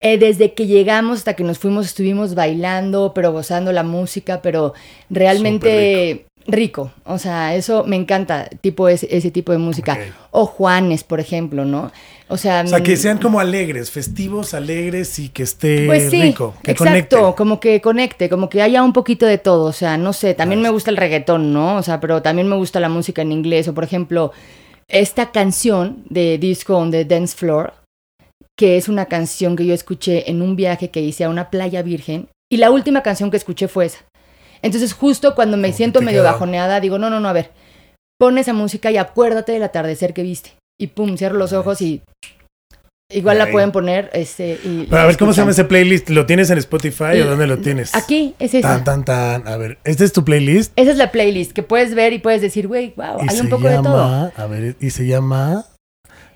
Eh, desde que llegamos hasta que nos fuimos estuvimos bailando, pero gozando la música, pero realmente rico. O sea, eso me encanta, tipo ese, ese tipo de música. O Juanes, por ejemplo, ¿no? O sea, O sea, que mm, sean como alegres, festivos, alegres y que esté pues sí, rico, que exacto, conecte. como que conecte, como que haya un poquito de todo, o sea, no sé, también Nice. me gusta el reggaetón, ¿no? O sea, pero también me gusta la música en inglés, o por ejemplo, esta canción de Disco on the Dance Floor, que es una canción que yo escuché en un viaje que hice a una playa virgen, y la última canción que escuché fue esa. Entonces, justo cuando me siento medio queda- bajoneada, digo, no, no, no, a ver, pon esa música y acuérdate del atardecer que viste. Y pum, cierro los ojos y igual la pueden poner, este, y Pero a ver, ¿cómo se llama ese playlist? ¿Lo tienes en Spotify Y- o dónde lo tienes? Aquí, es esa. Tan, tan, tan. A ver, ¿este es tu playlist? Esa es la playlist que puedes ver y puedes decir, güey, wow, Y hay un poco de todo. a ver, y se llama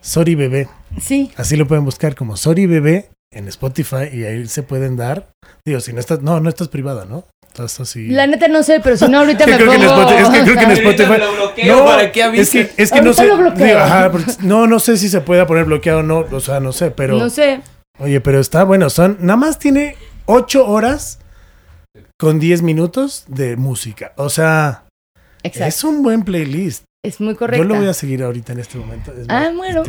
Sorry Bebé. Sí, Así lo pueden buscar como Sorry Bebé en Spotify y ahí se pueden dar. Digo, si no estás, no, no estás privada, ¿no? Estás así. la neta no sé, pero si no ahorita me creo que en pongo... Spotify- es que creo que en Spotify- lo bloqueo No, para que es que, es que no sé. lo bloqueo. digo, ajá, porque no, no sé si se pueda poner bloqueado o no. O sea, no sé, pero. No sé. Oye, pero está bueno. Son. Nada más tiene 8 horas con 10 minutos de música. O sea, Exacto. es un buen playlist. Es muy correcto. Yo lo voy a seguir ahorita en este momento. Es Ah, bueno.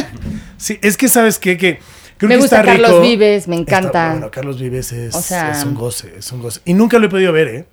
Sí, es que sabes qué? que creo Me que gusta está Carlos rico. Vives, me Está- encanta. bueno, Carlos Vives es, O sea- es un goce, es un goce. Y nunca lo he podido ver, ¿eh?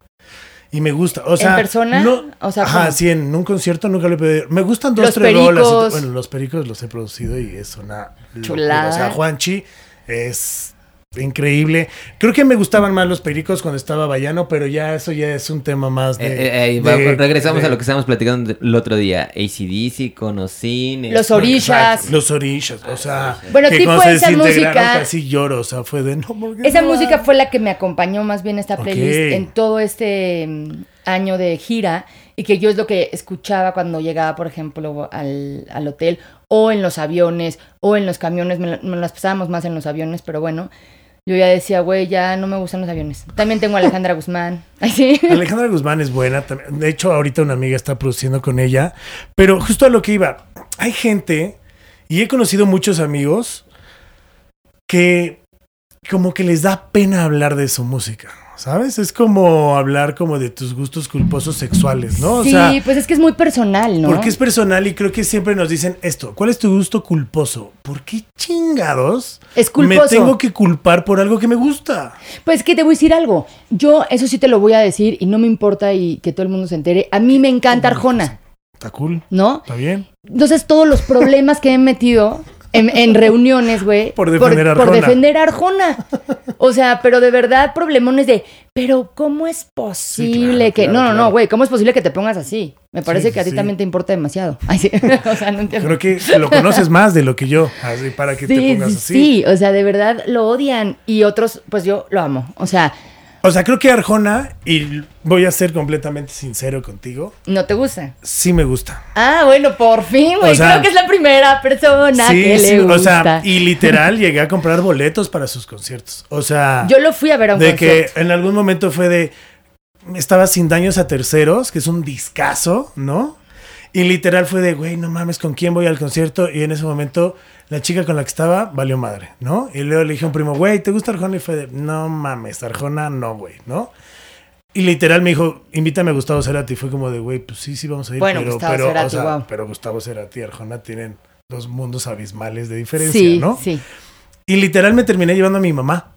Y me gusta. O sea, ¿En persona? No, O sea, ajá, ¿cómo? sí, en un concierto nunca lo he podido ver. Me gustan dos, Los tres rolas. Pericos. Bueno, los pericos los he producido y es una locura. Chulada. O sea, Juanchi es increíble. Creo que me gustaban más los pericos cuando estaba Bayano, pero ya eso ya es un tema más de. Eh, eh, eh, de- regresamos de- a lo que estábamos platicando el otro día. ACDC, Conocine. Los orillas. Los orillas, o sea, Bueno, que tipo esa música- casi lloro, o sea, fue de no, ¿por qué Esa no música fue la que me acompañó más bien esta playlist en todo este mm, año de gira y que yo es lo que escuchaba cuando llegaba, por ejemplo, al, al hotel o en los aviones o en los camiones. Me, me las pasábamos más en los aviones, pero bueno, yo ya decía, güey, ya no me gustan los aviones. También tengo a Alejandra Guzmán. Alejandra Guzmán es buena. De hecho, ahorita una amiga está produciendo con ella. Pero justo a lo que iba, hay gente, y he conocido muchos amigos, que como que les da pena hablar de su música. ¿Sabes? Es como hablar como de tus gustos culposos sexuales, ¿no? O sí, sea, pues es que es muy personal, ¿no? porque es personal y creo que siempre nos dicen esto. ¿Cuál es tu gusto culposo? ¿Por qué chingados Es me culposo. tengo que culpar por algo que me gusta? Pues que te voy a decir algo. Yo, eso sí te lo voy a decir y no me importa y que todo el mundo se entere. A mí me encanta Arjona, Está cool, ¿no? está bien. Entonces, todos los problemas que he metido en, en reuniones, güey. Por defender por Arjona. defender a Arjona. O sea, pero de verdad, problemones de, pero ¿cómo es posible claro, que. claro, no, no, no, güey, ¿cómo es posible que te pongas así? Me parece Sí, que a ti sí. también te importa demasiado. Ay, sí. o sea, no entiendo. Creo que lo conoces más de lo que yo, así para que te pongas sí, así. sí, o sea, de verdad lo odian y otros, pues yo lo amo. O sea, O sea, creo que Arjona, y voy a ser completamente sincero contigo, ¿No te gusta? sí me gusta. Ah, bueno, por fin, güey. O sea, Creo que es la primera persona Sí, que sí, le gusta. o sea, y literal llegué a comprar boletos para sus conciertos. O sea, Yo lo fui a ver a un de que en algún momento fue de estaba sin daños a terceros, que es un discazo, ¿no? Y literal fue de, güey, no mames, ¿con quién voy al concierto? Y en ese momento la chica con la que estaba valió madre, ¿no? Y luego le dije a un primo, güey, ¿te gusta Arjona? Y fue de, no mames, Arjona no, güey, ¿no? Y literal me dijo, invítame a Gustavo Cerati. Y fue como de, güey, pues sí, sí vamos a ir. Bueno, pero, Gustavo pero, Cerati, o sea, wow. pero Gustavo Cerati y Arjona tienen dos mundos abismales de diferencia, Sí, ¿no? sí. Y literal me terminé llevando a mi mamá.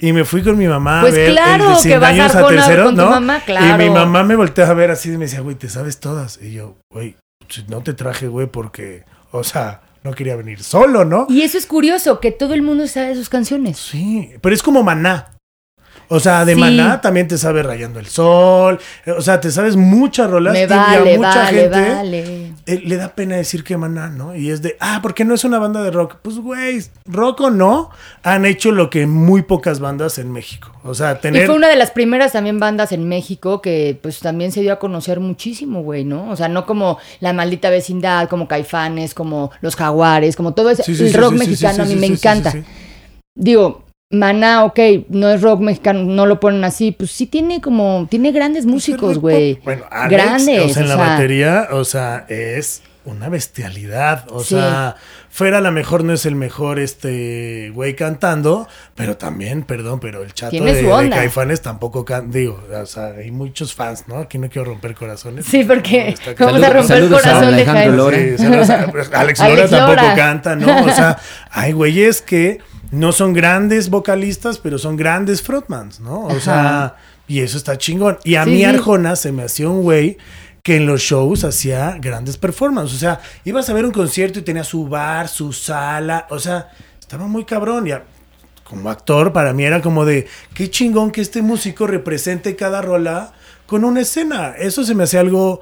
Y me fui con mi mamá Pues a ver claro, el de que vas a años a Arjona terceros, con tu ¿no? mamá, claro. Y mi mamá me voltea a ver así y me decía, güey, ¿te sabes todas? Y yo, güey, si no te traje, güey, porque, o sea, no quería venir solo, ¿no? Y eso es curioso, que todo el mundo sabe sus canciones. Sí, pero es como maná. O sea, de Sí. maná también te sabe rayando el sol. eh, O sea, te sabes muchas rolas Me y a vale, mucha vale, gente vale. Eh, le da pena decir que maná, ¿no? Y es de, ah, ¿por qué no es una banda de rock? Pues, güey, rock o no, han hecho lo que muy pocas bandas en México. O sea, Y tener... fue una de las primeras también bandas en México que pues también se dio a conocer muchísimo, güey, ¿no? O sea, no como La Maldita Vecindad, como Caifanes, como Los Jaguares, como todo ese Sí, sí, el sí, rock mexicano a mí me encanta. Digo, Maná, ok, no es rock mexicano, no lo ponen así, pues sí tiene como, tiene grandes músicos, güey. Bueno, Alex, Grandes, o sea, en la o sea. batería, o sea, es una bestialidad. O Sí. sea, fuera a lo mejor no es el mejor este güey cantando, pero también, perdón, pero el chato Tiene de, de. Caifanes tampoco canta. Digo, o sea, hay muchos fans, ¿no? Aquí no quiero romper corazones. Sí, porque vamos a romper el saludos a corazón de. Lora. Sí, pues, Alex Lora Alex tampoco Lora. canta, ¿no? O sea, hay güeyes que no son grandes vocalistas, pero son grandes frontmans, ¿no? O sea, y eso está chingón. Y a Sí, mí sí. Arjona se me hacía un güey que en los shows hacía grandes performances. O sea, ibas a ver un concierto y tenía su bar, su sala. O sea, estaba muy cabrón. Ya, como actor, para mí era como de qué chingón que este músico represente cada rola con una escena. Eso se me hacía algo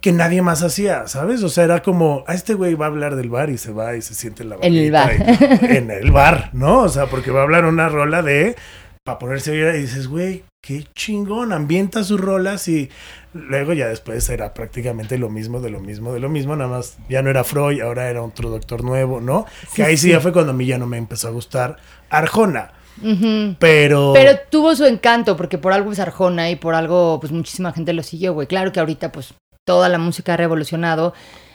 que nadie más hacía, ¿sabes? O sea, era como, a este güey va a hablar del bar y se va y se siente en la En el bar. y- en el bar, ¿no? O sea, porque va a hablar una rola de para ponerse a y dices, güey, qué chingón, ambienta sus rolas y luego ya después era prácticamente lo mismo, de lo mismo, de lo mismo, nada más ya no era Freud, ahora era otro doctor nuevo, ¿no? que ahí sí, sí. ya fue cuando a mí ya no me empezó a gustar Arjona, pero... Pero tuvo su encanto, porque por algo es Arjona y por algo, pues muchísima gente lo siguió, güey. Claro que ahorita, pues, toda la música ha revolucionado.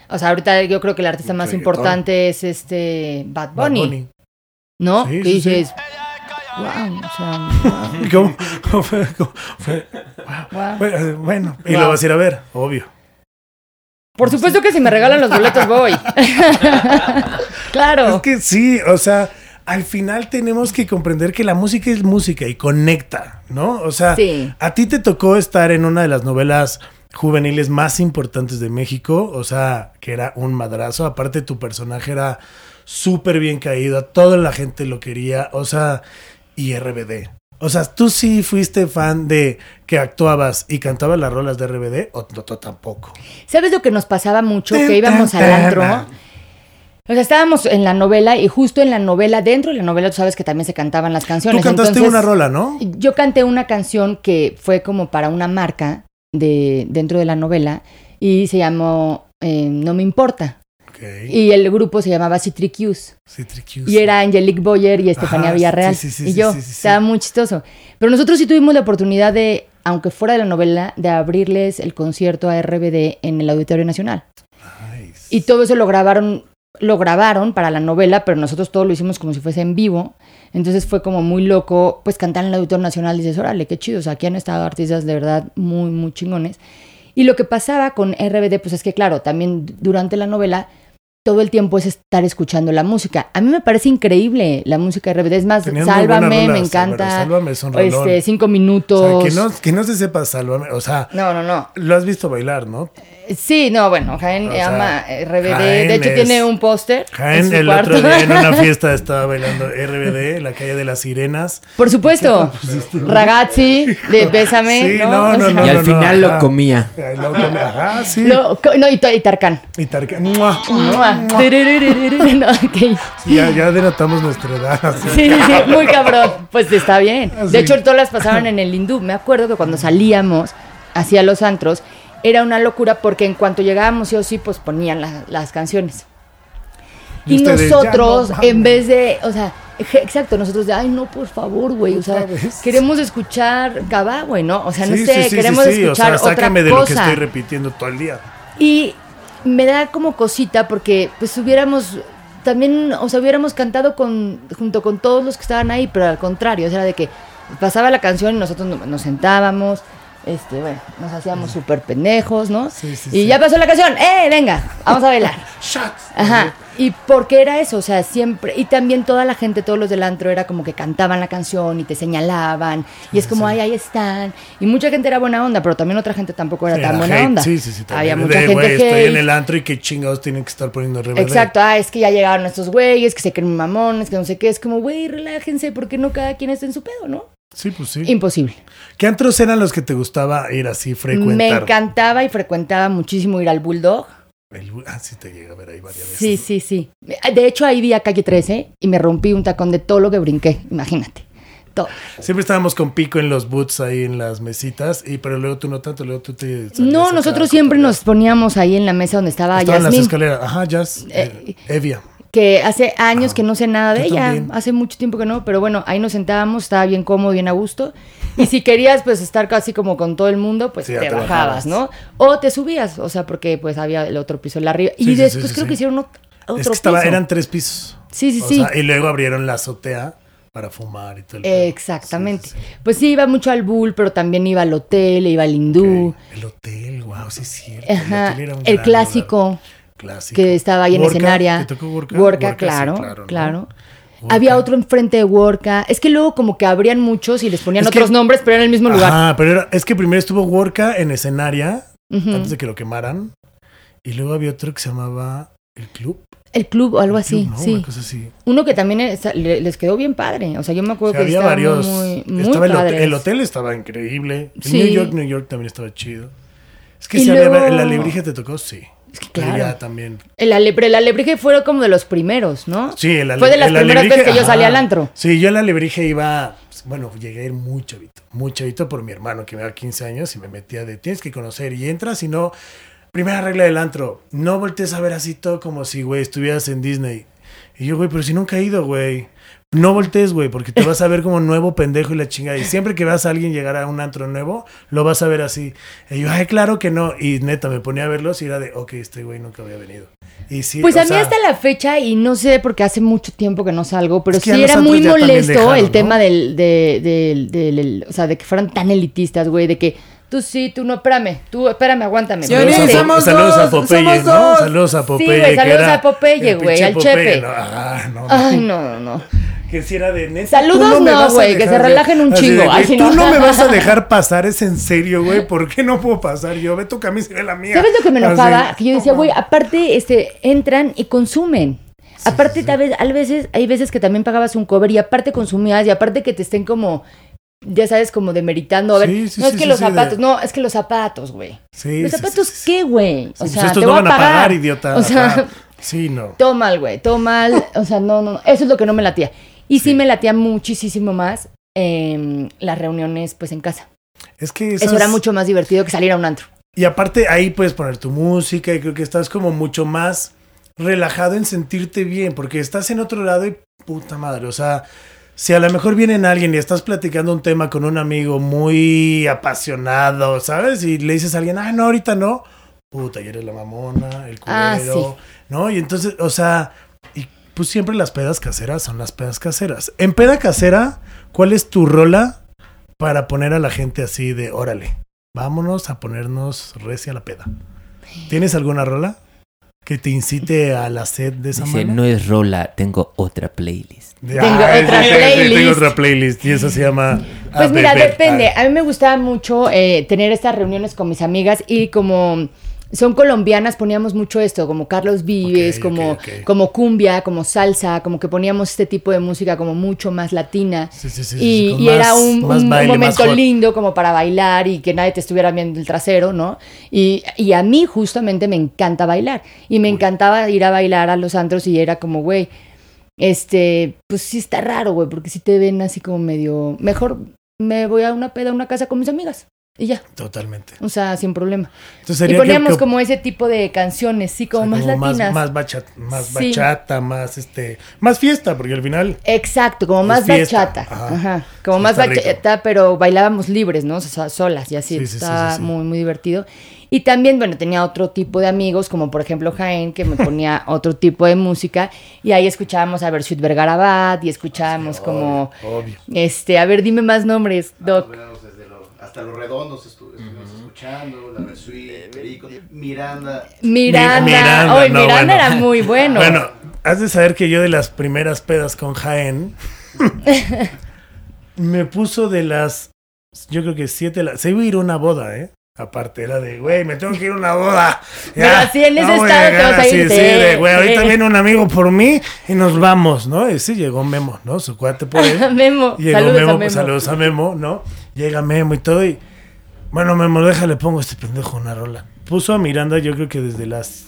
O sea, ahorita yo creo que el artista más importante es este Bad Bad Bunny. ¿no? Sí, que sí, sí. dices, wow, o sea, wow, ¿Cómo? ¿Cómo fue? ¿Cómo fue? wow". Bueno, Bueno, y Wow. lo vas a ir a ver, obvio. Por supuesto que si me regalan los boletos voy. claro. Es que sí, o sea, al final tenemos que comprender que la música es música y conecta, ¿no? O sea, Sí. a ti te tocó estar en una de las novelas juveniles más importantes de México, o sea, que era un madrazo, aparte tu personaje era súper bien caído, toda la gente lo quería, o sea, y RBD. O sea, ¿tú sí fuiste fan de que actuabas y cantabas las rolas de RBD o no, tú tampoco? ¿Sabes lo que nos pasaba mucho? Ten, Que íbamos ten, al antro. O sea, estábamos en la novela y justo en la novela, dentro de la novela, tú sabes que también se cantaban las Tú canciones. cantaste Entonces, una rola, ¿no? Yo canté una canción que fue como para una marca de dentro de la novela y se llamó eh, No me importa. Y el grupo se llamaba Citric. Citric Y era Angelique Boyer y Estefanía Ajá, Villarreal. sí, sí, sí, y yo. sí, sí, sí. Estaba muy chistoso. Pero nosotros sí tuvimos la oportunidad de, aunque fuera de la novela, de abrirles el concierto a RBD en el Auditorio Nacional. Nice. Y todo eso lo grabaron, lo grabaron para la novela, pero nosotros todo lo hicimos como si fuese en vivo. Entonces fue como muy loco, pues cantar en el Auditorio Nacional. Dices, órale, qué chido. O sea, aquí han estado artistas de verdad muy, muy chingones. Y lo que pasaba con RBD, pues es que, claro, también durante la novela, todo el tiempo es estar escuchando la música. A mí me parece increíble la música de RBD. Es más, Tenían Sálvame, me encanta. Sálvame es un este, cinco O minutos. sea, que no, que no se sepa Sálvame. O sea, No, no, no. lo has visto bailar, ¿no? Sí, no, bueno, Jaén O sea, ama RBD. Jaén de hecho, es- tiene un póster. en Jaén su el cuarto. otro día en una fiesta estaba bailando RBD, la calle de las sirenas. Por supuesto. Ragazzi, de Bésame. Sí, ¿no? no, O no, sea, no. y al final lo comía. Lo come- Ajá, sí. lo- no, y, y Tarkan. Y Tarkan, ¡mua! Mua. No, ya, ya denotamos nuestra edad. así. Sí, sí, sí, muy cabrón. Pues está bien. Así. De hecho, todas las pasaban en el hindú. Me acuerdo que cuando salíamos hacia los antros, era una locura porque en cuanto llegábamos sí o sí, pues ponían la- las canciones. Y nosotros, no en vez de, o sea, exacto, nosotros de, ay, no, por favor, güey, o sea, queremos escuchar Gabá, güey, ¿no? O sea, no Sí, sé, sí, sí, sí, queremos sí, escuchar O sea, sácame otra de lo que cosa. estoy repitiendo todo el día. Y me da como cosita porque pues hubiéramos también, o sea, hubiéramos cantado con junto con todos los que estaban ahí, pero al contrario, o sea, de que pasaba la canción y nosotros no- nos sentábamos, este, bueno, nos hacíamos súper pendejos, ¿no? Sí, sí, y sí. ya pasó la canción, ¡eh, venga! Vamos a bailar. Shots. Ajá. Y porque era eso, o sea, siempre, y también toda la gente, todos los del antro, era como que cantaban la canción y te señalaban, y es como, ay, ahí están. Y mucha gente era buena onda, pero también otra gente tampoco era tan buena hate. onda. Sí, sí, sí. Había mucha De, gente estoy en el antro y qué chingados tienen que estar poniendo RBD. Exacto, ah, es que ya llegaron estos güeyes, que se creen mamones, que no sé qué. Es como, güey, relájense, porque no cada quien está en su pedo, ¿no? Sí, pues sí. Imposible. ¿Qué antros eran los que te gustaba ir así, frecuentar? Me encantaba y frecuentaba muchísimo ir al Bulldog. El- ah, sí te llega a ver ahí varias veces. Sí, sí, sí. De hecho, ahí vi a calle 13 y me rompí un tacón de todo lo que brinqué, imagínate. Todo. Siempre estábamos con pico en los boots ahí en las mesitas, y pero luego tú no tanto, luego tú te... No, nosotros siempre nos poníamos ahí en la mesa donde estaba Estaban las Yasmín, escaleras. Ajá, Jazz. Eh, eh, Evia. Que hace años que no sé nada de ella, también. hace mucho tiempo que no, pero bueno, ahí nos sentábamos, estaba bien cómodo, bien a gusto. Y si querías pues estar casi como con todo el mundo, pues Sí, te, bajabas, bajabas. ¿no? O te subías, o sea, porque pues había el otro piso la arriba. Y Sí, sí, sí, después creo que hicieron ot- otro Es que estaba, piso. eran tres pisos. Sí, sí, O sí. sea, y luego abrieron la azotea para fumar y todo el pedo. Exactamente. Pues sí, iba mucho al Bull, pero también iba al hotel, iba al hindú. El hotel, wow, sí es cierto. Ajá, hotel era un el gran clásico. lugar. Clásico. que estaba ahí en Worka, escenaria. ¿Te tocó Worka? Worka, Worka, sí, claro, ¿no? claro. Había otro enfrente de Worka. Es que luego como que abrían muchos y les ponían Es que- otros nombres, pero en el mismo lugar. Ajá, pero era- es que primero estuvo Worka en escenaria, antes de que lo quemaran. Y luego había otro que se llamaba El Club. El club o algo así, Club, ¿no? sí. Una cosa así. Uno que también es- le- les quedó bien padre. O sea, yo me O acuerdo sea, que había estaba varios. muy, muy estaba el, hotel, el hotel estaba increíble. El Sí. New York, New York también estaba chido. Es que Y si había, luego- el alebrije te tocó, sí. Es que claro. también. El, alebre, el alebrije fue como de los primeros, ¿no? Sí, el ale- Fue de las el primeras alebrije, veces que yo salí al antro. Sí, yo al alebrije iba, bueno, llegué a ir muy chavito, muy chavito por mi hermano que me daba 15 años y me metía de, tienes que conocer y entras y no, primera regla del antro, no voltees a ver así todo como si, güey, estuvieras en Disney. Y yo, güey, pero si nunca he ido, güey. No voltees, güey, porque te vas a ver como nuevo pendejo y la chingada. Y siempre que veas a alguien llegar a un antro nuevo, lo vas a ver así. Y yo, ay, claro que no. Y neta, me ponía a verlos y era de, ok, este güey nunca había venido. Y sí, Pues a mí sea, hasta la fecha, y no sé porque hace mucho tiempo que no salgo, pero Es que sí era muy molesto dejaron, el ¿no? tema del, de, del- del- del- o sea, de que fueran tan elitistas, güey, de que tú sí, tú no, espérame, tú, espérame, aguántame. Sí, Saludos, a, somos saludos a Popeye, somos ¿no? dos. Saludos a Sí, Popeye. güey, saludos a Popeye, güey, al Popeye, Chepe. ¿no? Ah, no, no. Ay, no, no, no. Que si era de neta. Saludos no, güey, que se relajen un de, chingo. Ay, si tú no. no me vas a dejar pasar, es en serio, güey. ¿Por qué no puedo pasar yo? Ve tu camisa y ve la mía. ¿Sabes lo que me Así. enojaba? Que yo decía, güey, aparte, este, entran y consumen. aparte, tal vez, a veces, hay veces que también pagabas un cover y aparte consumías y aparte que te estén como, ya sabes, como demeritando. A ver, Sí, sí, no es sí, que los de- zapatos, no, es que los zapatos, güey. Sí, ¿Los zapatos qué, güey? O Sí, sea, pues estos te no van a pagar. pagar, idiota. O sea. Sí, no. todo mal, güey, todo mal. O sea, no, no, no. Eso es lo que no me latía. Y sí, Sí. me latía muchísimo más las reuniones, pues, en casa. Es que Eso era mucho más divertido que salir a un antro. Y aparte ahí puedes poner tu música y creo que estás como mucho más relajado en sentirte bien, porque estás en otro lado y puta madre, o sea, si a lo mejor viene alguien y estás platicando un tema con un amigo muy apasionado, ¿sabes? Y le dices a alguien, ah, no, ahorita no, puta, y eres la mamona, el Ah, culero, ¿no? Y entonces, o sea, pues siempre las pedas caseras son las pedas caseras. En peda casera, ¿cuál es tu rola para poner a la gente así de, órale, vámonos a ponernos recia la peda? ¿Tienes alguna rola que te incite a la sed de esa Dice, manera? no es rola, tengo otra playlist. Tengo otra sí, sí, playlist. Tengo otra playlist y eso se llama... Pues a mira, beber. depende. A mí me gustaba mucho eh, tener estas reuniones con mis amigas y como son colombianas, poníamos mucho esto, como Carlos Vives, como, como cumbia, como salsa, como que poníamos este tipo de música como mucho más latina. Sí, sí, sí, y y era un, baile, momento lindo como para bailar y que nadie te estuviera viendo el trasero, ¿no? Y, y a mí justamente me encanta bailar. Y me encantaba ir a bailar a los antros y era como, güey, este, pues sí está raro, güey, porque si te ven así como medio... Mejor me voy a una peda, a una casa con mis amigas. Y ya, Totalmente. o sea, sin problema. Entonces Y sería poníamos que- como ese tipo de canciones, sí, como o sea, más latinas. Más, bachata, más Sí. bachata, más este, más fiesta, porque al final Exacto, como más fiesta. bachata. Ajá. Ajá. Como Sí, más está rico. bachata, pero bailábamos libres, ¿no? O sea, solas y así. Sí, sí, sí, Estaba sí, sí. muy, muy divertido. Y también, bueno, tenía otro tipo de amigos, como por ejemplo Jaén, que me ponía otro tipo de música. Y ahí escuchábamos a Bersuit Vergarabat y escuchábamos como. obvio. Este, a ver, dime más nombres, Doc. Lo- hasta los redondos estu- estuvimos escuchando, la Versuit, Perico, Miranda. Miranda. Mi- Miranda, no, Miranda bueno. era muy bueno. Bueno, has de saber que yo de las primeras pedas con Jaén me puso de las yo creo que siete la- se iba a ir a una boda, ¿eh? Aparte, era de, güey, me tengo que ir a una boda. Pero así en ese estado te vas a así, ir, Sí, sí, de, güey, ahorita viene un amigo por mí y nos vamos, ¿no? Y sí, llegó Memo, ¿no? Su cuate por él. Memo. Llegó Saludos Memo, a pues, Memo. saludos a Memo, ¿no? Llega Memo y todo y... Bueno, Memo, déjale, pongo a este pendejo una rola. Puso a Miranda yo creo que desde las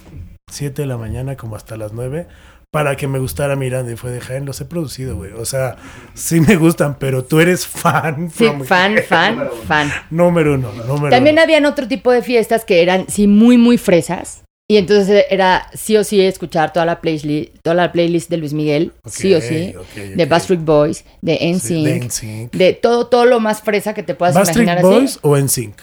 7 de la mañana como hasta las 9 para que me gustara Miranda y fue de Jaén, los he producido, güey. O sea, sí me gustan, pero tú eres fan. Sí, fan, fan, fan. Número uno, número También uno. habían otro tipo de fiestas que eran, sí, muy, muy fresas. Y entonces era sí o sí escuchar toda la playlist, toda la playlist de Luis Miguel, sí o sí, de. Backstreet Boys, de Sí, NSYNC, de NSYNC. de todo, todo lo más fresa que te puedas ¿Backstreet imaginar Boys así. o NSYNC?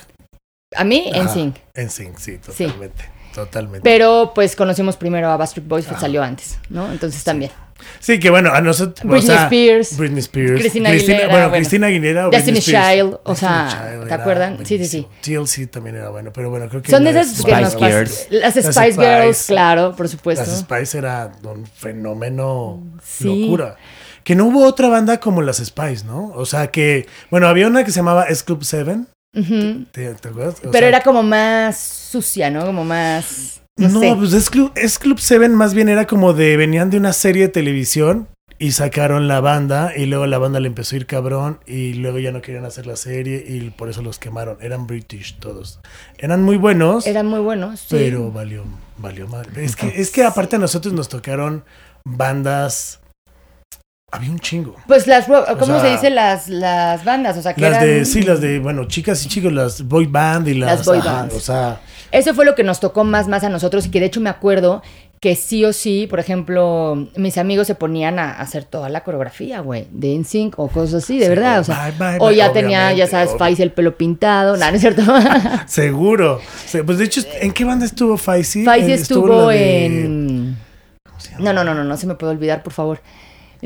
A mí, Ajá, NSYNC. NSYNC, sí, totalmente. Totalmente. Pero pues conocimos primero a Backstreet Boys que Ah. salió antes, ¿no? Entonces también. Sí, que bueno, a nosotros. o Britney sea, Spears, Britney Spears. Cristina Aguilera, Bueno, bueno. Cristina Aguilera. o Destiny. Child, o sea, Child ¿te acuerdan? Sí, sí, sí. TLC también era bueno, pero bueno, creo que. Son de esas que nos. Girls. Las Spice Spice. Girls, claro, por supuesto. Las Spice era un fenómeno Sí. locura. Que no hubo otra banda como las Spice, ¿no? O sea que, bueno, había una que se llamaba S Club 7. Ujú. ¿Te, te acuerdas? O Pero sea, era como más sucia, ¿no? Como más. No, No, sé. pues S Club, S Club 7 más bien era como de venían de una serie de televisión y sacaron la banda y luego la banda le empezó a ir cabrón y luego ya no querían hacer la serie y por eso los quemaron. Eran British todos. Eran muy buenos, Eran muy buenos. sí. pero valió, valió mal. Es que, es que aparte a nosotros nos tocaron bandas. Había un chingo. Pues las. ¿Cómo sea, se dice las, las bandas? O sea, que Las eran. de, sí, las de, bueno, chicas y chicos, las boy band y las, Las boy ajá, bands. o sea, Eso fue lo que nos tocó más, más a nosotros y que de hecho me acuerdo que sí o sí, por ejemplo, mis amigos se ponían a hacer toda la coreografía, güey, de NSYNC o cosas así, de Sí, verdad, o o sea, bye, bye, o bye, ya tenía, ya sabes. Faiz el pelo pintado, no, no es cierto. seguro. Pues de hecho, ¿en qué banda estuvo Faisy? Faiz Eh, estuvo de- en... ¿cómo se llama? No, no, no, no, no se me puede olvidar, por favor.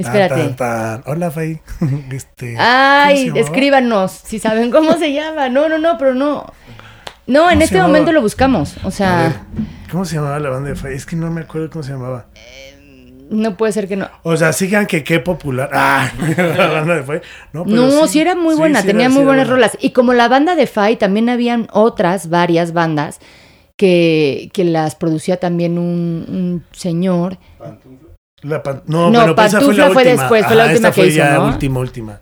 Tan, Espérate. tan, tan. Hola, Fai. Este, ¿cómo se Ay, escríbanos si saben cómo se llama. No, no, no, pero no. No, en ¿Cómo se este llamaba? momento lo buscamos. O ver, sea, ¿Cómo se llamaba la banda de Fai? Es que no me acuerdo cómo se llamaba. no puede ser que no. O sea, sigan que qué popular. Ah, la banda de Fai. No, pero No, sí, era muy buena, sí tenía era- muy sí buenas buena. rolas. Y como la banda de Fai, también habían otras, varias bandas que, que las producía también un, un señor. La pan- No, No, fue la Pantufla fue última. después, fue la última esta que fue hizo, ya ¿no? última, última.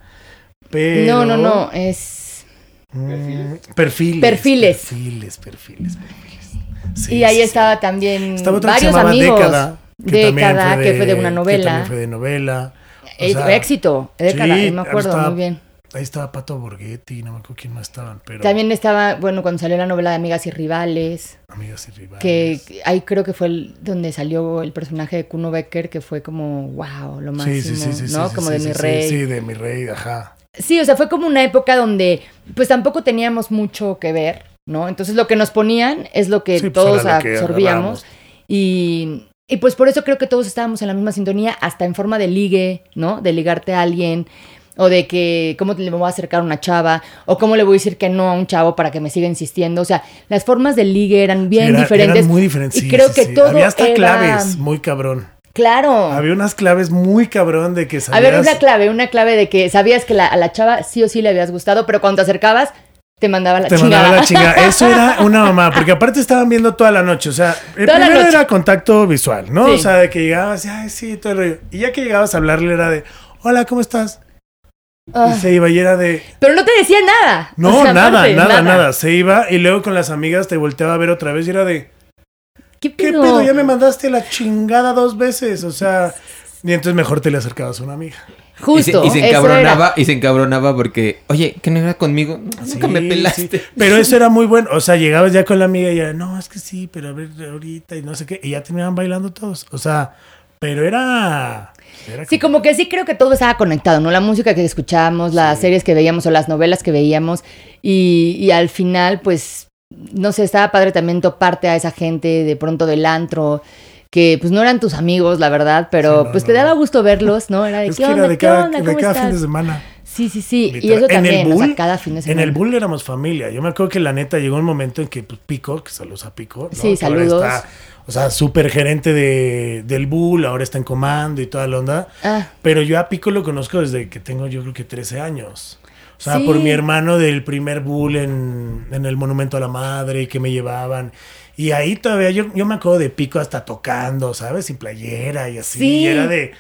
Pero... No, no, no, es... Mm, perfiles. Perfiles. Perfiles, perfiles, perfiles. Sí, y ahí sí, sí. estaba también Estaba que varios amigos. Década. Que Década, que fue de una Que novela. también fue de novela. O sea, éxito, década, me acuerdo muy bien. Ahí estaba Pato Borghetti, no me acuerdo quién más estaban, pero También estaba, bueno, cuando salió la novela de Amigas y Rivales, amigas y rivales. que ahí creo que fue el- donde salió el personaje de Kuno Becker, que fue como, wow, lo máximo, sí, sí, sí, sí, ¿no? sí, como de mi rey. Sí, de mi rey, ajá. Sí, o sea, fue como una época donde pues tampoco teníamos mucho que ver, ¿no? Entonces lo que nos ponían es lo que pues, todos era lo que absorbíamos. Y, y pues por eso creo que todos estábamos en la misma sintonía, hasta en forma de ligue, ¿no? De ligarte a alguien, o de que cómo le voy a acercar a una chava, o cómo le voy a decir que no a un chavo para que me siga insistiendo. O sea, las formas de ligue eran bien Sí, era- diferentes. Eran muy diferentes. y sí, creo sí, que todo Había hasta era- claves, muy cabrón. Claro. Había unas claves muy cabrón de que A sabías... ver, una clave, una clave de que sabías que la- a la chava sí o sí le habías gustado, pero cuando te acercabas, Te mandaba la te chingada. mandaba la chingada. Eso era una mamá, porque aparte estaban viendo toda la noche. O sea, el Toda primero era contacto visual, ¿no? Sí. O sea, de que llegabas y, ay, sí, todo el rollo. Y ya que llegabas a hablarle era de, hola, ¿cómo estás? Ah, Y se iba y era de, Pero no te decía nada. no, O sea, nada, aparte, nada, nada, Se iba y luego con las amigas te volteaba a ver otra vez y era de, ¿Qué ¿qué pedo? pedo? Ya me mandaste la chingada dos veces. O sea, y entonces mejor te le acercabas a una amiga. Justo. y se, y se eso encabronaba, y se encabronaba porque, oye, ¿qué no era conmigo? Nunca me Sí, pelaste. sí. Pero eso era muy bueno. O sea, llegabas ya con la amiga y ya, no, es que sí, pero a ver ahorita y no sé qué. Y ya terminaban bailando todos. O sea, pero era. era Sí, como que sí creo que todo estaba conectado, ¿no? La música que escuchábamos, las series que veíamos o las novelas que veíamos. Y, y al final, pues, no sé, estaba padre también toparte a esa gente de pronto del antro, que pues no eran tus amigos, la verdad, pero Sí, no, pues no, te daba gusto verlos, ¿no? Era de, Es ¿qué que onda? era de ¿Qué cada, onda? de ¿Cómo cada estás? fin de semana. Sí, sí, sí. Y eso también, o sea, bull- cada fin de En semana. el bull éramos familia. Yo me acuerdo que la neta llegó un momento en que pues, Pico, que saludos a Pico. ¿no? Sí, Que ahora saludos. está, o sea, súper gerente de, del bull, ahora está en comando y toda la onda. Ah, Pero yo a Pico lo conozco desde que tengo yo creo que 13 años. O sea, Sí. por mi hermano del primer bull en, en el Monumento a la Madre y que me llevaban. Y ahí todavía yo, yo me acuerdo de Pico hasta tocando, ¿sabes? Sin playera y así. Sí. Y era de...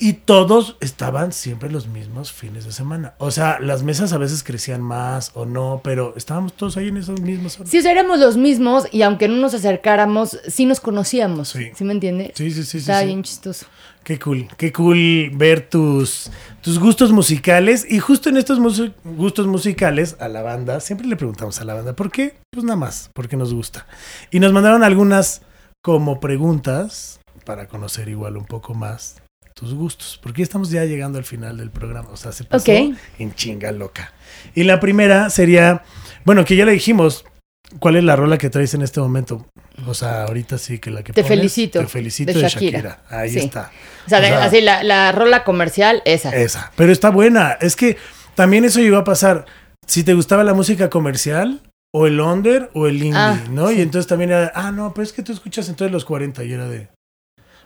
Y todos estaban siempre los mismos fines de semana. O sea, las mesas a veces crecían más o no, pero estábamos todos ahí en esos mismos horas. sí, o sea, éramos los mismos y aunque no nos acercáramos, sí nos conocíamos. Sí. ¿Sí, me entiendes? Sí, sí, sí, Estaba sí. bien chistoso. Qué cool, qué cool ver tus, tus gustos musicales. Y justo en estos gustos musicales, a la banda, siempre le preguntamos a la banda, ¿por qué? Pues nada más, porque nos gusta. Y nos mandaron algunas como preguntas para conocer igual un poco más tus gustos. Porque estamos ya llegando al final del programa. O sea, se pasó en chinga loca. Y la primera sería, bueno, que ya le dijimos, ¿cuál es la rola que traes en este momento? O sea, ahorita sí que la que Te pones, felicito, Te felicito de de Shakira. Ahí Sí. está. O sea, O de- sea- así la, la rola comercial, esa. Esa. Pero está buena. Es que también eso llegó a pasar. Si te gustaba la música comercial, o el under, o el indie, Ah, ¿no? sí. Y entonces también era, ah, no, pero es que tú escuchas entonces los 40 y era de.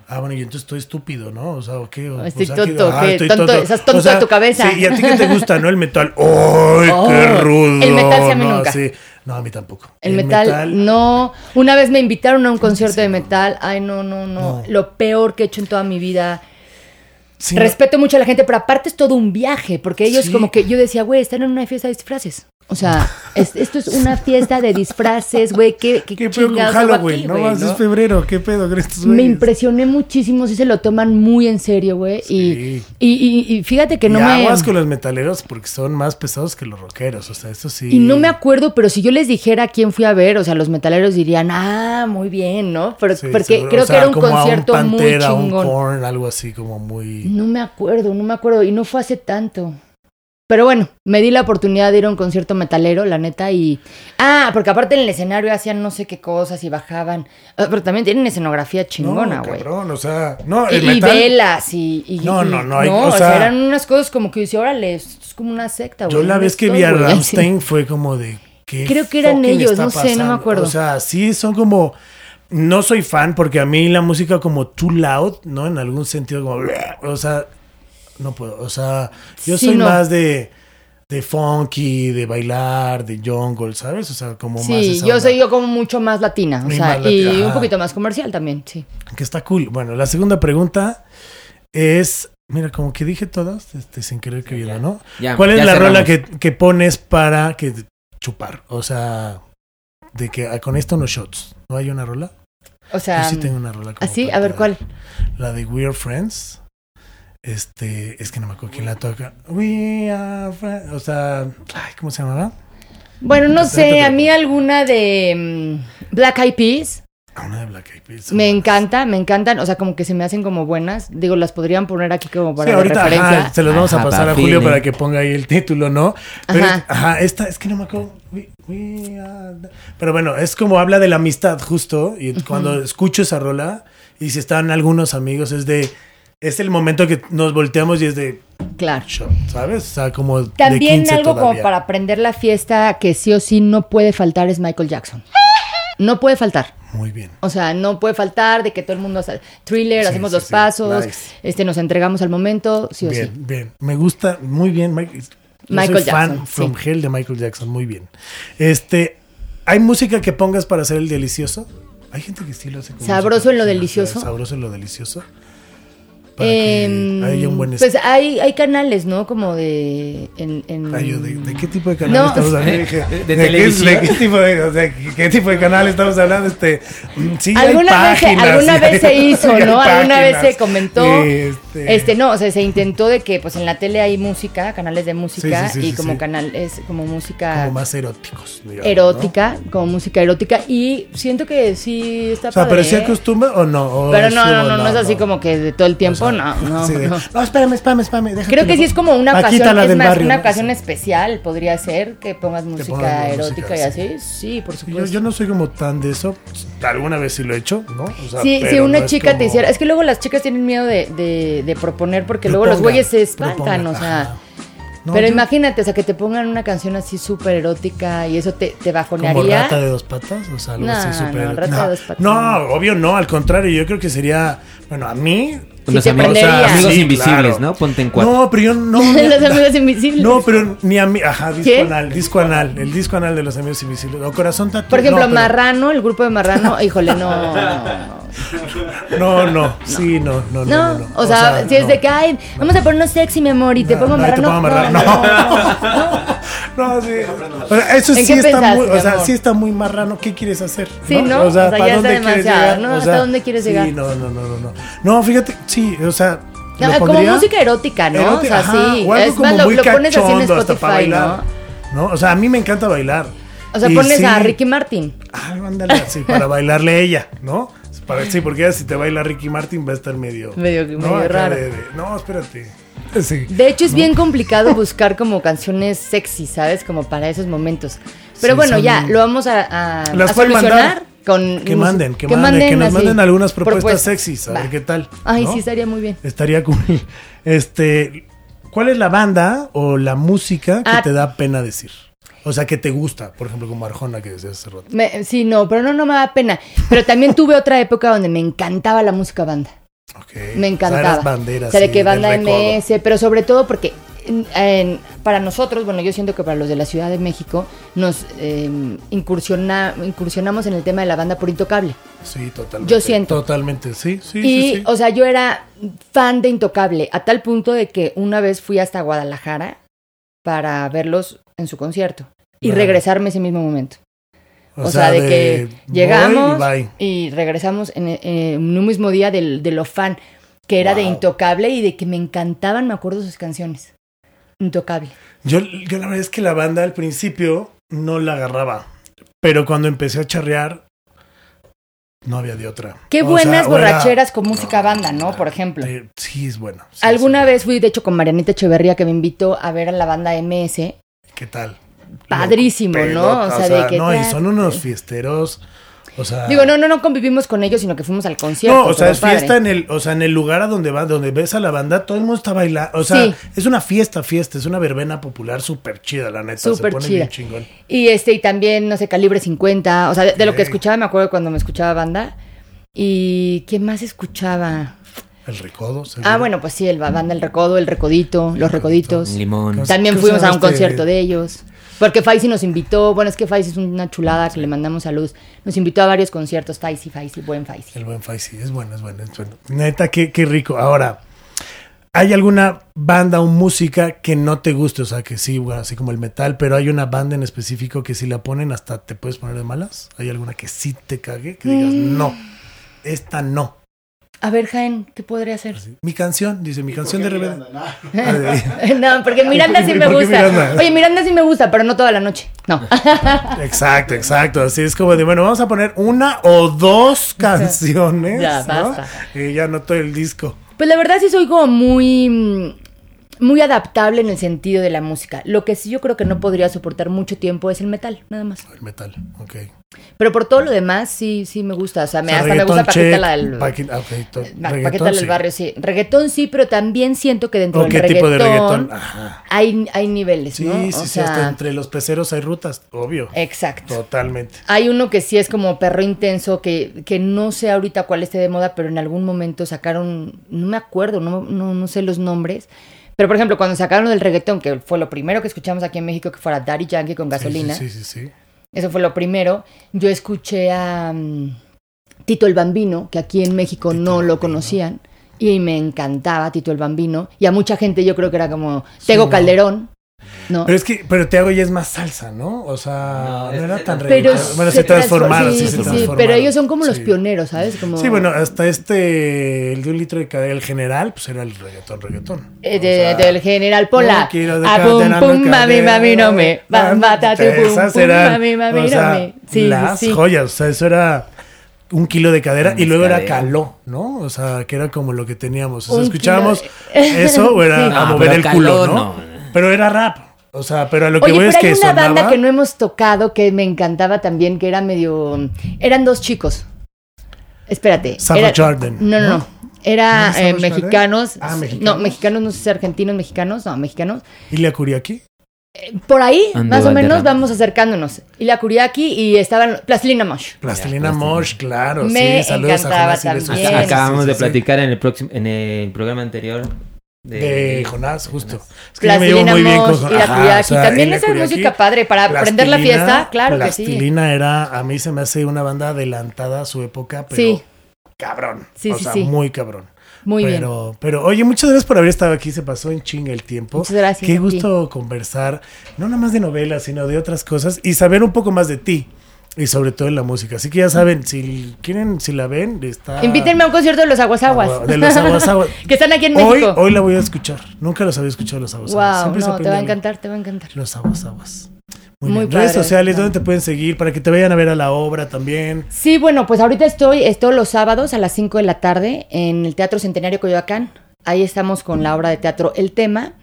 Ah, bueno, y entonces estoy estúpido, ¿no? O sea, ¿o qué? O, Estoy o sea, tonto, ah, estoy Tonto, estás tonto de tu cabeza. Sí, y a ti que te gusta, ¿no? El metal. ¡Ay, Oh, qué rudo! el metal sí a mí no, nunca. sí. No, a mí tampoco. El, metal, no. Una vez me invitaron a un concierto de metal. Ay, no, no, no, No. Lo peor que he hecho en toda mi vida. Sí, Respeto mucho a la gente, pero aparte es todo un viaje, porque ellos Sí. como que yo decía, güey, están en una fiesta de disfraces. O sea, es- esto es una fiesta de disfraces, güey, qué, qué, ¿Qué pedo con Halloween? aquí, no güey, más, ¿no? es febrero. ¿Qué pedo con estos Me impresioné muchísimo, sí se lo toman muy en serio, güey. Y, Sí. y, y- y fíjate que no me... aguas con los metaleros porque son más pesados que los rockeros. O sea, eso sí. Y no me acuerdo, pero si yo les dijera quién fui a ver, o sea, los metaleros dirían, ah, muy bien, ¿no? Pero, Sí, porque seguro. creo O sea, que era un como a concierto muy Pantera, un chingón. Korn, algo así como muy. No me acuerdo, no me acuerdo. Y no fue hace tanto. Pero bueno, me di la oportunidad de ir a un concierto metalero, la neta, y... Ah, porque aparte en el escenario hacían no sé qué cosas y bajaban. Ah, Pero también tienen escenografía chingona, no, güey. cabrón, o sea, no, y, el y metal. velas y, y- No, no, no, hay- o, o sea, sea, eran unas cosas como que dice, órale, esto es como una secta, güey. Yo la ¿dónde vez que estoy, vi a güey? Ramstein fue como de. ¿qué Creo que eran fucking ellos, está no sé, no me pasando? acuerdo. O sea, sí, son como. No soy fan porque a mí la música como too loud, ¿no? En algún sentido como... O sea, no puedo. O sea, yo Sí, soy no. más de, de funky, de bailar, de jungle, ¿sabes? O sea, como más Sí, yo onda. soy yo como mucho más latina, o Y sea, y latina, un poquito más comercial también, sí. Que está cool. Bueno, la segunda pregunta es... Mira, como que dije todas, este, sin querer querido, ¿no? Ya, ¿Cuál es ya la rola que, que pones para que chupar? O sea, de que ah, con esto no shots. ¿No hay una rola? O sea, Yo sí tengo una rola. como así, a ver dar. cuál. La de We Are Friends. Este, es que no me acuerdo quién la toca. We Are Friends. O sea, ay, ¿cómo se llamaba? Bueno, no sé, a mí alguna de mm, Black Eyed Peas Ah, Una de Black Eyed Peas. me Buenas. encanta, me encantan, o sea, como que se me hacen como buenas. Digo, las podrían poner aquí como para Sí, ahorita referencia. ajá, se los vamos a pasar a Julio feeling. para que ponga ahí el título, ¿no? Pero, Ajá. ajá, esta, es que no me acuerdo. We- we are the- Pero bueno, es como habla de la amistad justo. Y cuando escucho esa rola y si están algunos amigos, es de. Es el momento que nos volteamos y es de Claro. ¿sabes? O sea, como. de También 15 algo como para aprender la fiesta que sí o sí no puede faltar es Michael Jackson. No puede faltar. Muy bien. O sea, no puede faltar de que todo el mundo hace thriller, Sí, hacemos sí, los sí. pasos, Nice. este nos entregamos al momento, sí o bien, sí. bien. Me gusta muy bien. Yo Michael soy fan Jackson, from sí. hell de Michael Jackson, muy bien. Este, ¿hay música que pongas para hacer el delicioso? Hay gente que sí lo hace. con ¿Sabroso música. en lo delicioso? Sabroso en lo delicioso. Para que Em, haya un buen pues hay, hay canales, ¿no? Como de... En, en- Ay, yo, ¿de, de qué tipo de canal No. estamos hablando? Dije, ¿De ¿de qué- televisión? de qué tipo de, o sea, ¿qué, tipo de canal estamos hablando? Este, sí, hay Alguna vez, se, páginas, alguna sí, vez hay- se hizo, hay ¿no? Alguna vez se comentó. Este, Este, no, o sea, se intentó de que pues en la tele hay música, canales de música Sí, sí, sí, y sí, como sí. canal es como música como más eróticos. digamos, erótica, como música erótica y siento que sí está ¿no? O sea, padre, ¿pero ¿eh? acostumbra o no? ¿O Pero no, no, como- no, no, es así como que de todo el tiempo, No, no, no. no, espérame, espérame, espérame. déjate Creo que sí es como una Paquita, ocasión, es más, barrio, una ¿no? ocasión Sí. especial podría ser que pongas música pongas erótica música, y así. Sí, por Yo, supuesto. yo no soy como tan de eso. Alguna vez sí lo he hecho, ¿no? O sea, Sí, si una chica te como- hiciera. Es que luego las chicas tienen miedo de, de, de proponer porque luego los güeyes se espantan, o sea. ajá. No, pero yo- imagínate, o sea, que te pongan una canción así súper erótica y eso te, te Como bajonearía. rata de dos patas, o sea, algo No, así súper. no, rata de dos patas, no. obvio no, al contrario, yo creo que sería, bueno, a mí. Sí Los amigos, prendería. amigos Sí, invisibles, claro. ¿no? Ponte en cuatro. No, pero yo no. los amigos invisibles. No, pero ni a mí, ajá, disco ¿Qué? anal, disco anal, el disco anal de los amigos invisibles. O corazón tatu. Por ejemplo, no, pero- Marrano, el grupo de Marrano, híjole, no. No, no, sí, no, no, no. No, no, no. o, sea, si es de que, ay, vamos a ponernos sexy, mi amor, y te pongo Marrano. no, no, sí. O sea, eso ¿En sí está pensaste, muy, o sea, sí está muy marrano. ¿Qué quieres hacer? Sí, ¿no? O sea, ¿para dónde quieres llegar? ¿no? O ¿Hasta sea, dónde quieres llegar? Sí, no, no, no, no, no. No, fíjate, sí, o sea, No, como música erótica, ¿no? Erótica, o sea, ajá, sí. o algo Es como lo, muy lo pones así en Spotify, ¿no? ¿no? O sea, a mí me encanta bailar. O sea, Y pones sí, a Ricky Martin. Algo, ándale, sí, para bailarle a ella, ¿no? Para, sí, porque ella si te baila Ricky Martin va a estar medio... Medio- ¿no? medio raro. de- de- no, espérate. Sí. De hecho, es bien complicado buscar como canciones sexy, ¿sabes? Como para esos momentos. Pero Sí, bueno, son- ya, lo vamos a, a, Las a solucionar con... Que manden, que, manden, que nos así, manden algunas propuestas sexys, a Va. ver qué tal. Ay, ¿no? sí, estaría muy bien. Estaría cool. Este, ¿cuál es la banda o la música que Ah. te da pena decir? O sea, que te gusta, por ejemplo, como Arjona que decías hace rato. Me- sí, no, pero no, no me da pena. Pero también tuve otra época donde me encantaba la música banda. Ok. Me O sea, encantaba. eras bandera, O sea, de sí, que banda. MS, pero sobre todo porque en- en- para nosotros, bueno, yo siento que para los de la Ciudad de México, nos eh, incursiona- incursionamos en el tema de la banda por Intocable. Sí, totalmente. Yo siento. Totalmente, sí, sí, y, sí, sí. o sea, yo era fan de Intocable, a tal punto de que una vez fui hasta Guadalajara para verlos en su concierto y Wow. regresarme ese mismo momento. O, sea, de, que llegamos y regresamos en, en un mismo día del, de lo fan, que era de. Intocable y de que me encantaban, me acuerdo sus canciones. Intocable. Yo, yo la verdad es que la banda al principio no la agarraba. Pero cuando empecé a charrear, no había de otra. Qué O buenas sea, o era- borracheras con música banda, ¿no? Por ejemplo. Sí, es bueno. sí, Alguna sí. vez fui, de hecho, con Marianita Echeverría, que me invitó a ver a la banda MS. ¿Qué tal? Padrísimo, Loco, ¿no? O sea, de que No, y son unos fiesteros. O sea. Digo, no, no, no convivimos con ellos, sino que fuimos al concierto. No, o sea, es fiesta en el, o sea, en el lugar a donde va, donde ves a la banda, todo el mundo está bailando. O sea, Sí. es una fiesta, fiesta, es una verbena popular súper chida, la neta. Súper se pone chida. bien chingón. Y este, y también, no sé, calibre 50. O sea, de, de lo que escuchaba, me acuerdo cuando me escuchaba banda. ¿Y quién más escuchaba? El recodo. Ah, bueno, pues sí, el ba- banda El Recodo, El Recodito, Los Recoditos. Limón. También ¿Cómo se fuimos a un este? concierto de ellos. Porque Faisy nos invitó, bueno, es que Faisy es una chulada que le mandamos saludos. Nos invitó a varios conciertos, Faisy, Faisy, buen Faisy. El buen Faisy, es bueno, es bueno, es bueno. Neta, qué, qué rico. Ahora, ¿hay alguna banda o música que no te guste? O sea, que sí, bueno, así como el metal, pero hay una banda en específico que si la ponen hasta te puedes poner de malas. ¿Hay alguna que sí te cague? Que digas, Mm. no, esta no. A ver, Jaén, ¿qué podría hacer? Mi canción, dice, mi canción de ¿Por qué Rebelde. Miranda? Nah. no, porque Miranda sí ¿Y me gusta. Miranda? Oye, Miranda sí me gusta, pero no toda la noche. No. Exacto, exacto. Así es como de, bueno, vamos a poner una o dos canciones. Ya, ¿no? basta. Y ya no todo el disco. Pues la verdad sí soy como muy mm, muy adaptable en el sentido de la música. Lo que sí yo creo que no podría soportar mucho tiempo es el metal, nada más. El metal, ok. Pero por todo lo demás sí sí me gusta, o sea, me, O sea, hasta me gusta reggaetón, Paquita la del reggaetón, Paquita del sí. barrio, sí. Reggaetón sí, pero también siento que dentro ¿O del tipo de reggaetón, reggaetón? Ajá. hay, hay niveles, Sí, ¿no? sí, o sí, sea, hasta entre los peceros hay rutas, obvio. exacto. Totalmente. Hay uno que sí es como perro intenso, que, que no sé ahorita cuál esté de moda, pero en algún momento sacaron, no me acuerdo, no, no, no sé los nombres, Pero, por ejemplo, cuando sacaron del reggaetón, que fue lo primero que escuchamos aquí en México, que fuera Daddy Yankee con gasolina, Sí, sí, sí, sí. eso fue lo primero, yo escuché a mm, Tito el Bambino, que aquí en México Tito no lo conocían, y me encantaba Tito el Bambino, y a mucha gente yo creo que era como Tego. Calderón, ¿no? Pero es que, pero te hago ya es más salsa, ¿no? O sea, No, era tan Pero. Bueno, se transformaron, sí, sí, sí, pero ellos son como los Sí. pioneros, ¿sabes? Como, Sí, bueno, hasta este, el de un litro de cadera, el general, pues era el reggaetón, reggaetón. Eh, O de- sea, del general Pola. no A pum cadera, pum no mami mami no me. Bam, bata, tu, pum, pum, eran, mami mami o no me. Sí, las sí. joyas, o sea, eso era un kilo de cadera y luego era caló, ¿no? O sea, que era como lo que teníamos. O sea, escuchábamos de- eso o era Sí. a Ah, mover pero el caló, culo, ¿no? Pero era rap. O sea, pero a lo que Oye, voy pero es hay que una sonaba... banda que no hemos tocado que me encantaba también, que era medio. Eran dos chicos. Espérate. Savage era- Garden, No, no, ¿no? Era ¿No es eh, mexicanos. Ah, No, mexicanos. mexicanos, no sé si argentinos, mexicanos, no, mexicanos. ¿Ilia Kuriaki? Por ahí, Ando más o menos, vamos acercándonos. Y la Kuriaki y estaban Plastilina Mosh. Plastilina Mosh, claro. Me sí, saludos encantaba a también. Acabamos Sí, de sí, platicar en el próximo, en el programa anterior De Jonás, justo. Es que yo me llevo muy bien con y la Ajá, Kuriaki. o sea, También esa Kuriaki, música padre para prender la fiesta, claro que sí. Plastilina era, a mí se me hace una banda adelantada a su época, pero Sí. cabrón. Sí, o sí, sea, sí. muy cabrón. Muy bien. pero, Pero, oye, muchas gracias por haber estado aquí. Se pasó en chinga el tiempo. Muchas gracias Qué gusto conversar, no nada más de novelas, sino de otras cosas y saber un poco más de ti. Y sobre todo en la música. Así que ya saben, si quieren, si la ven, está. Invítenme a un concierto de los Aguas Aguas. De los Aguas Aguas. que están aquí en Hoy, México. hoy la voy a escuchar. Nunca los había escuchado los Aguas Aguas. wow, no, te va a encantar, te va a encantar. Los Aguas Aguas. Muy, Muy bien. Redes sociales. ¿dónde te pueden seguir? Para que te vayan a ver a la obra también. Sí, bueno, pues ahorita estoy, estoy los sábados a las 5 de la tarde en el Teatro Centenario Coyoacán. Ahí estamos con la obra de teatro El Tema.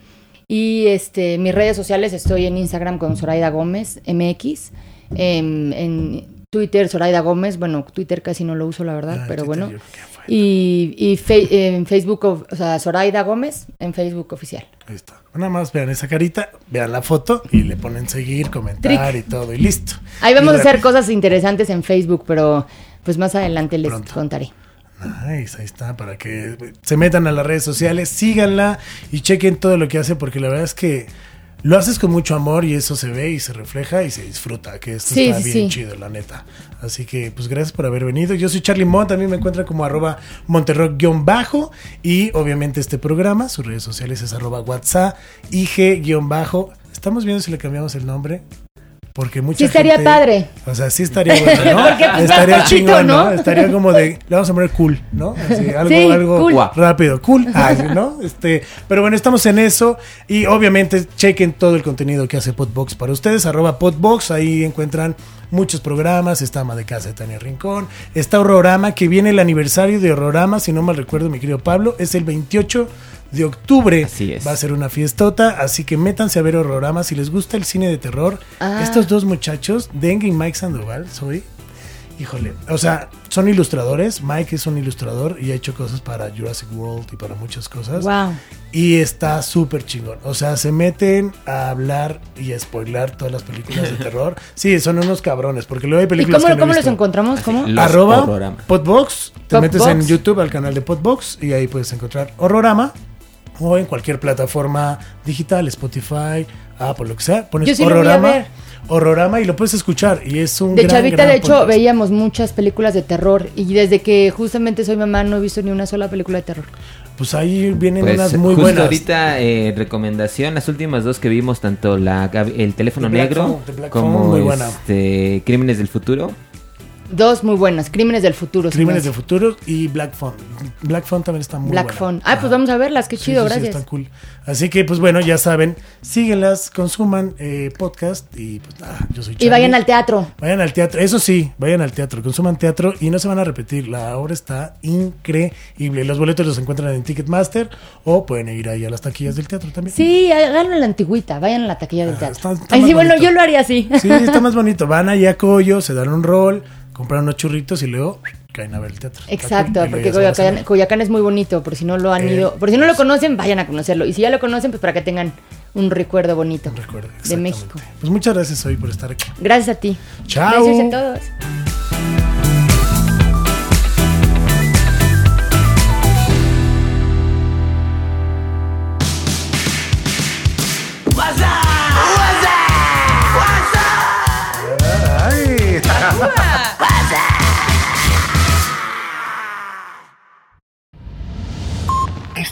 Y este, mis redes sociales estoy en Instagram con Zoraida Gómez MX. Em, en Twitter, Zoraida Gómez. Bueno, Twitter casi no lo uso, la verdad, Ah, pero Twitter, bueno. Y, y fe- en Facebook, o sea, Zoraida Gómez en Facebook oficial. Ahí está. Nada más vean esa carita, vean la foto y le ponen seguir, comentar y todo y listo. Ahí vamos Y a hacer cosas interesantes en Facebook, pero pues más adelante les Pronto. contaré. Nice, ahí está, para que se metan a las redes sociales, síganla y chequen todo lo que hace, porque la verdad es que lo haces con mucho amor y eso se ve y se refleja y se disfruta, que esto Sí, está sí, bien sí. chido, la neta. Así que, pues gracias por haber venido. Yo soy Charlie Mon, también me encuentran como arroba monterrock-bajo y obviamente este programa, sus redes sociales es arroba WhatsApp, IG-bajo. Estamos viendo si le cambiamos el nombre. Porque mucha Sí, estaría gente- padre. O sea, sí estaría bueno, ¿no? Porque, pues, estaría chingón, ¿no? ¿no? Estaría como de, le vamos a poner cool, ¿no? Así, algo, Sí, algo cool. rápido, cool, ah, ¿no? Este, pero bueno, estamos en eso y obviamente chequen todo el contenido que hace Podbox para ustedes, arroba Podbox, ahí encuentran muchos programas, está Ama de Casa de Tania Rincón, está Horrorama, que viene el aniversario de Horrorama, si no mal recuerdo, mi querido Pablo, es el 28 de octubre. Así es. Va a ser una fiestota, así que métanse a ver Horrorama si les gusta el cine de terror. Ah. Estos dos muchachos, Dengue y Mike Sandoval, soy. Híjole, o sea, son ilustradores. Mike es un ilustrador y ha hecho cosas para Jurassic World y para muchas cosas. Wow. Y está súper chingón. O sea, se meten a hablar y a spoilar todas las películas de terror. Sí, son unos cabrones, porque luego hay ¿Y películas cómo, que no he cómo los encontramos? ¿Cómo? Los Arroba Horrorama. Podbox. Te Podbox. metes en YouTube al canal de Podbox y ahí puedes encontrar Horrorama o en cualquier plataforma digital, Spotify, Apple, lo que sea. Pones Yo sí lo voy a Horrorama, ver. Horrorama y lo puedes escuchar. Y es un De gran, chavita, gran de hecho, podcast. veíamos muchas películas de terror y desde que justamente soy mamá no he visto ni una sola película de terror. Pues ahí vienen Pues unas muy justo buenas. ahorita eh, recomendación, las últimas dos que vimos, tanto la el teléfono The Black negro Phone, The Black como Phone, muy buena. este, Crímenes del futuro. Dos muy buenas, Crímenes del Futuro. Crímenes me de hace. Futuro y Black Phone. Black Phone también está muy Black buena. Phone. Ah, pues vamos a verlas, qué Sí, chido, sí, sí, gracias. están cool. Así que, pues bueno, ya saben, síguenlas, consuman eh, podcast y pues nada, yo soy Y Charlie. vayan al teatro. Vayan al teatro, eso sí, vayan al teatro, consuman teatro y no se van a repetir. La obra está increíble. Los boletos los encuentran en Ticketmaster o pueden ir ahí a las taquillas del teatro también. Sí, háganlo en la antigüita, vayan a la taquilla del Ah, teatro. está- está Ay, sí, bueno, bonito. yo lo haría así. Sí, está más bonito. Van ahí a Coyo, se dan un rol, compran unos churritos y luego caen a ver el teatro. Exacto, porque Coyoacán, es muy bonito, por si no lo han Eh, ido, por si no lo conocen, vayan a conocerlo. Y si ya lo conocen, pues para que tengan un recuerdo bonito de. México. Pues muchas gracias hoy por estar aquí. Gracias a ti. Chao. Gracias a todos.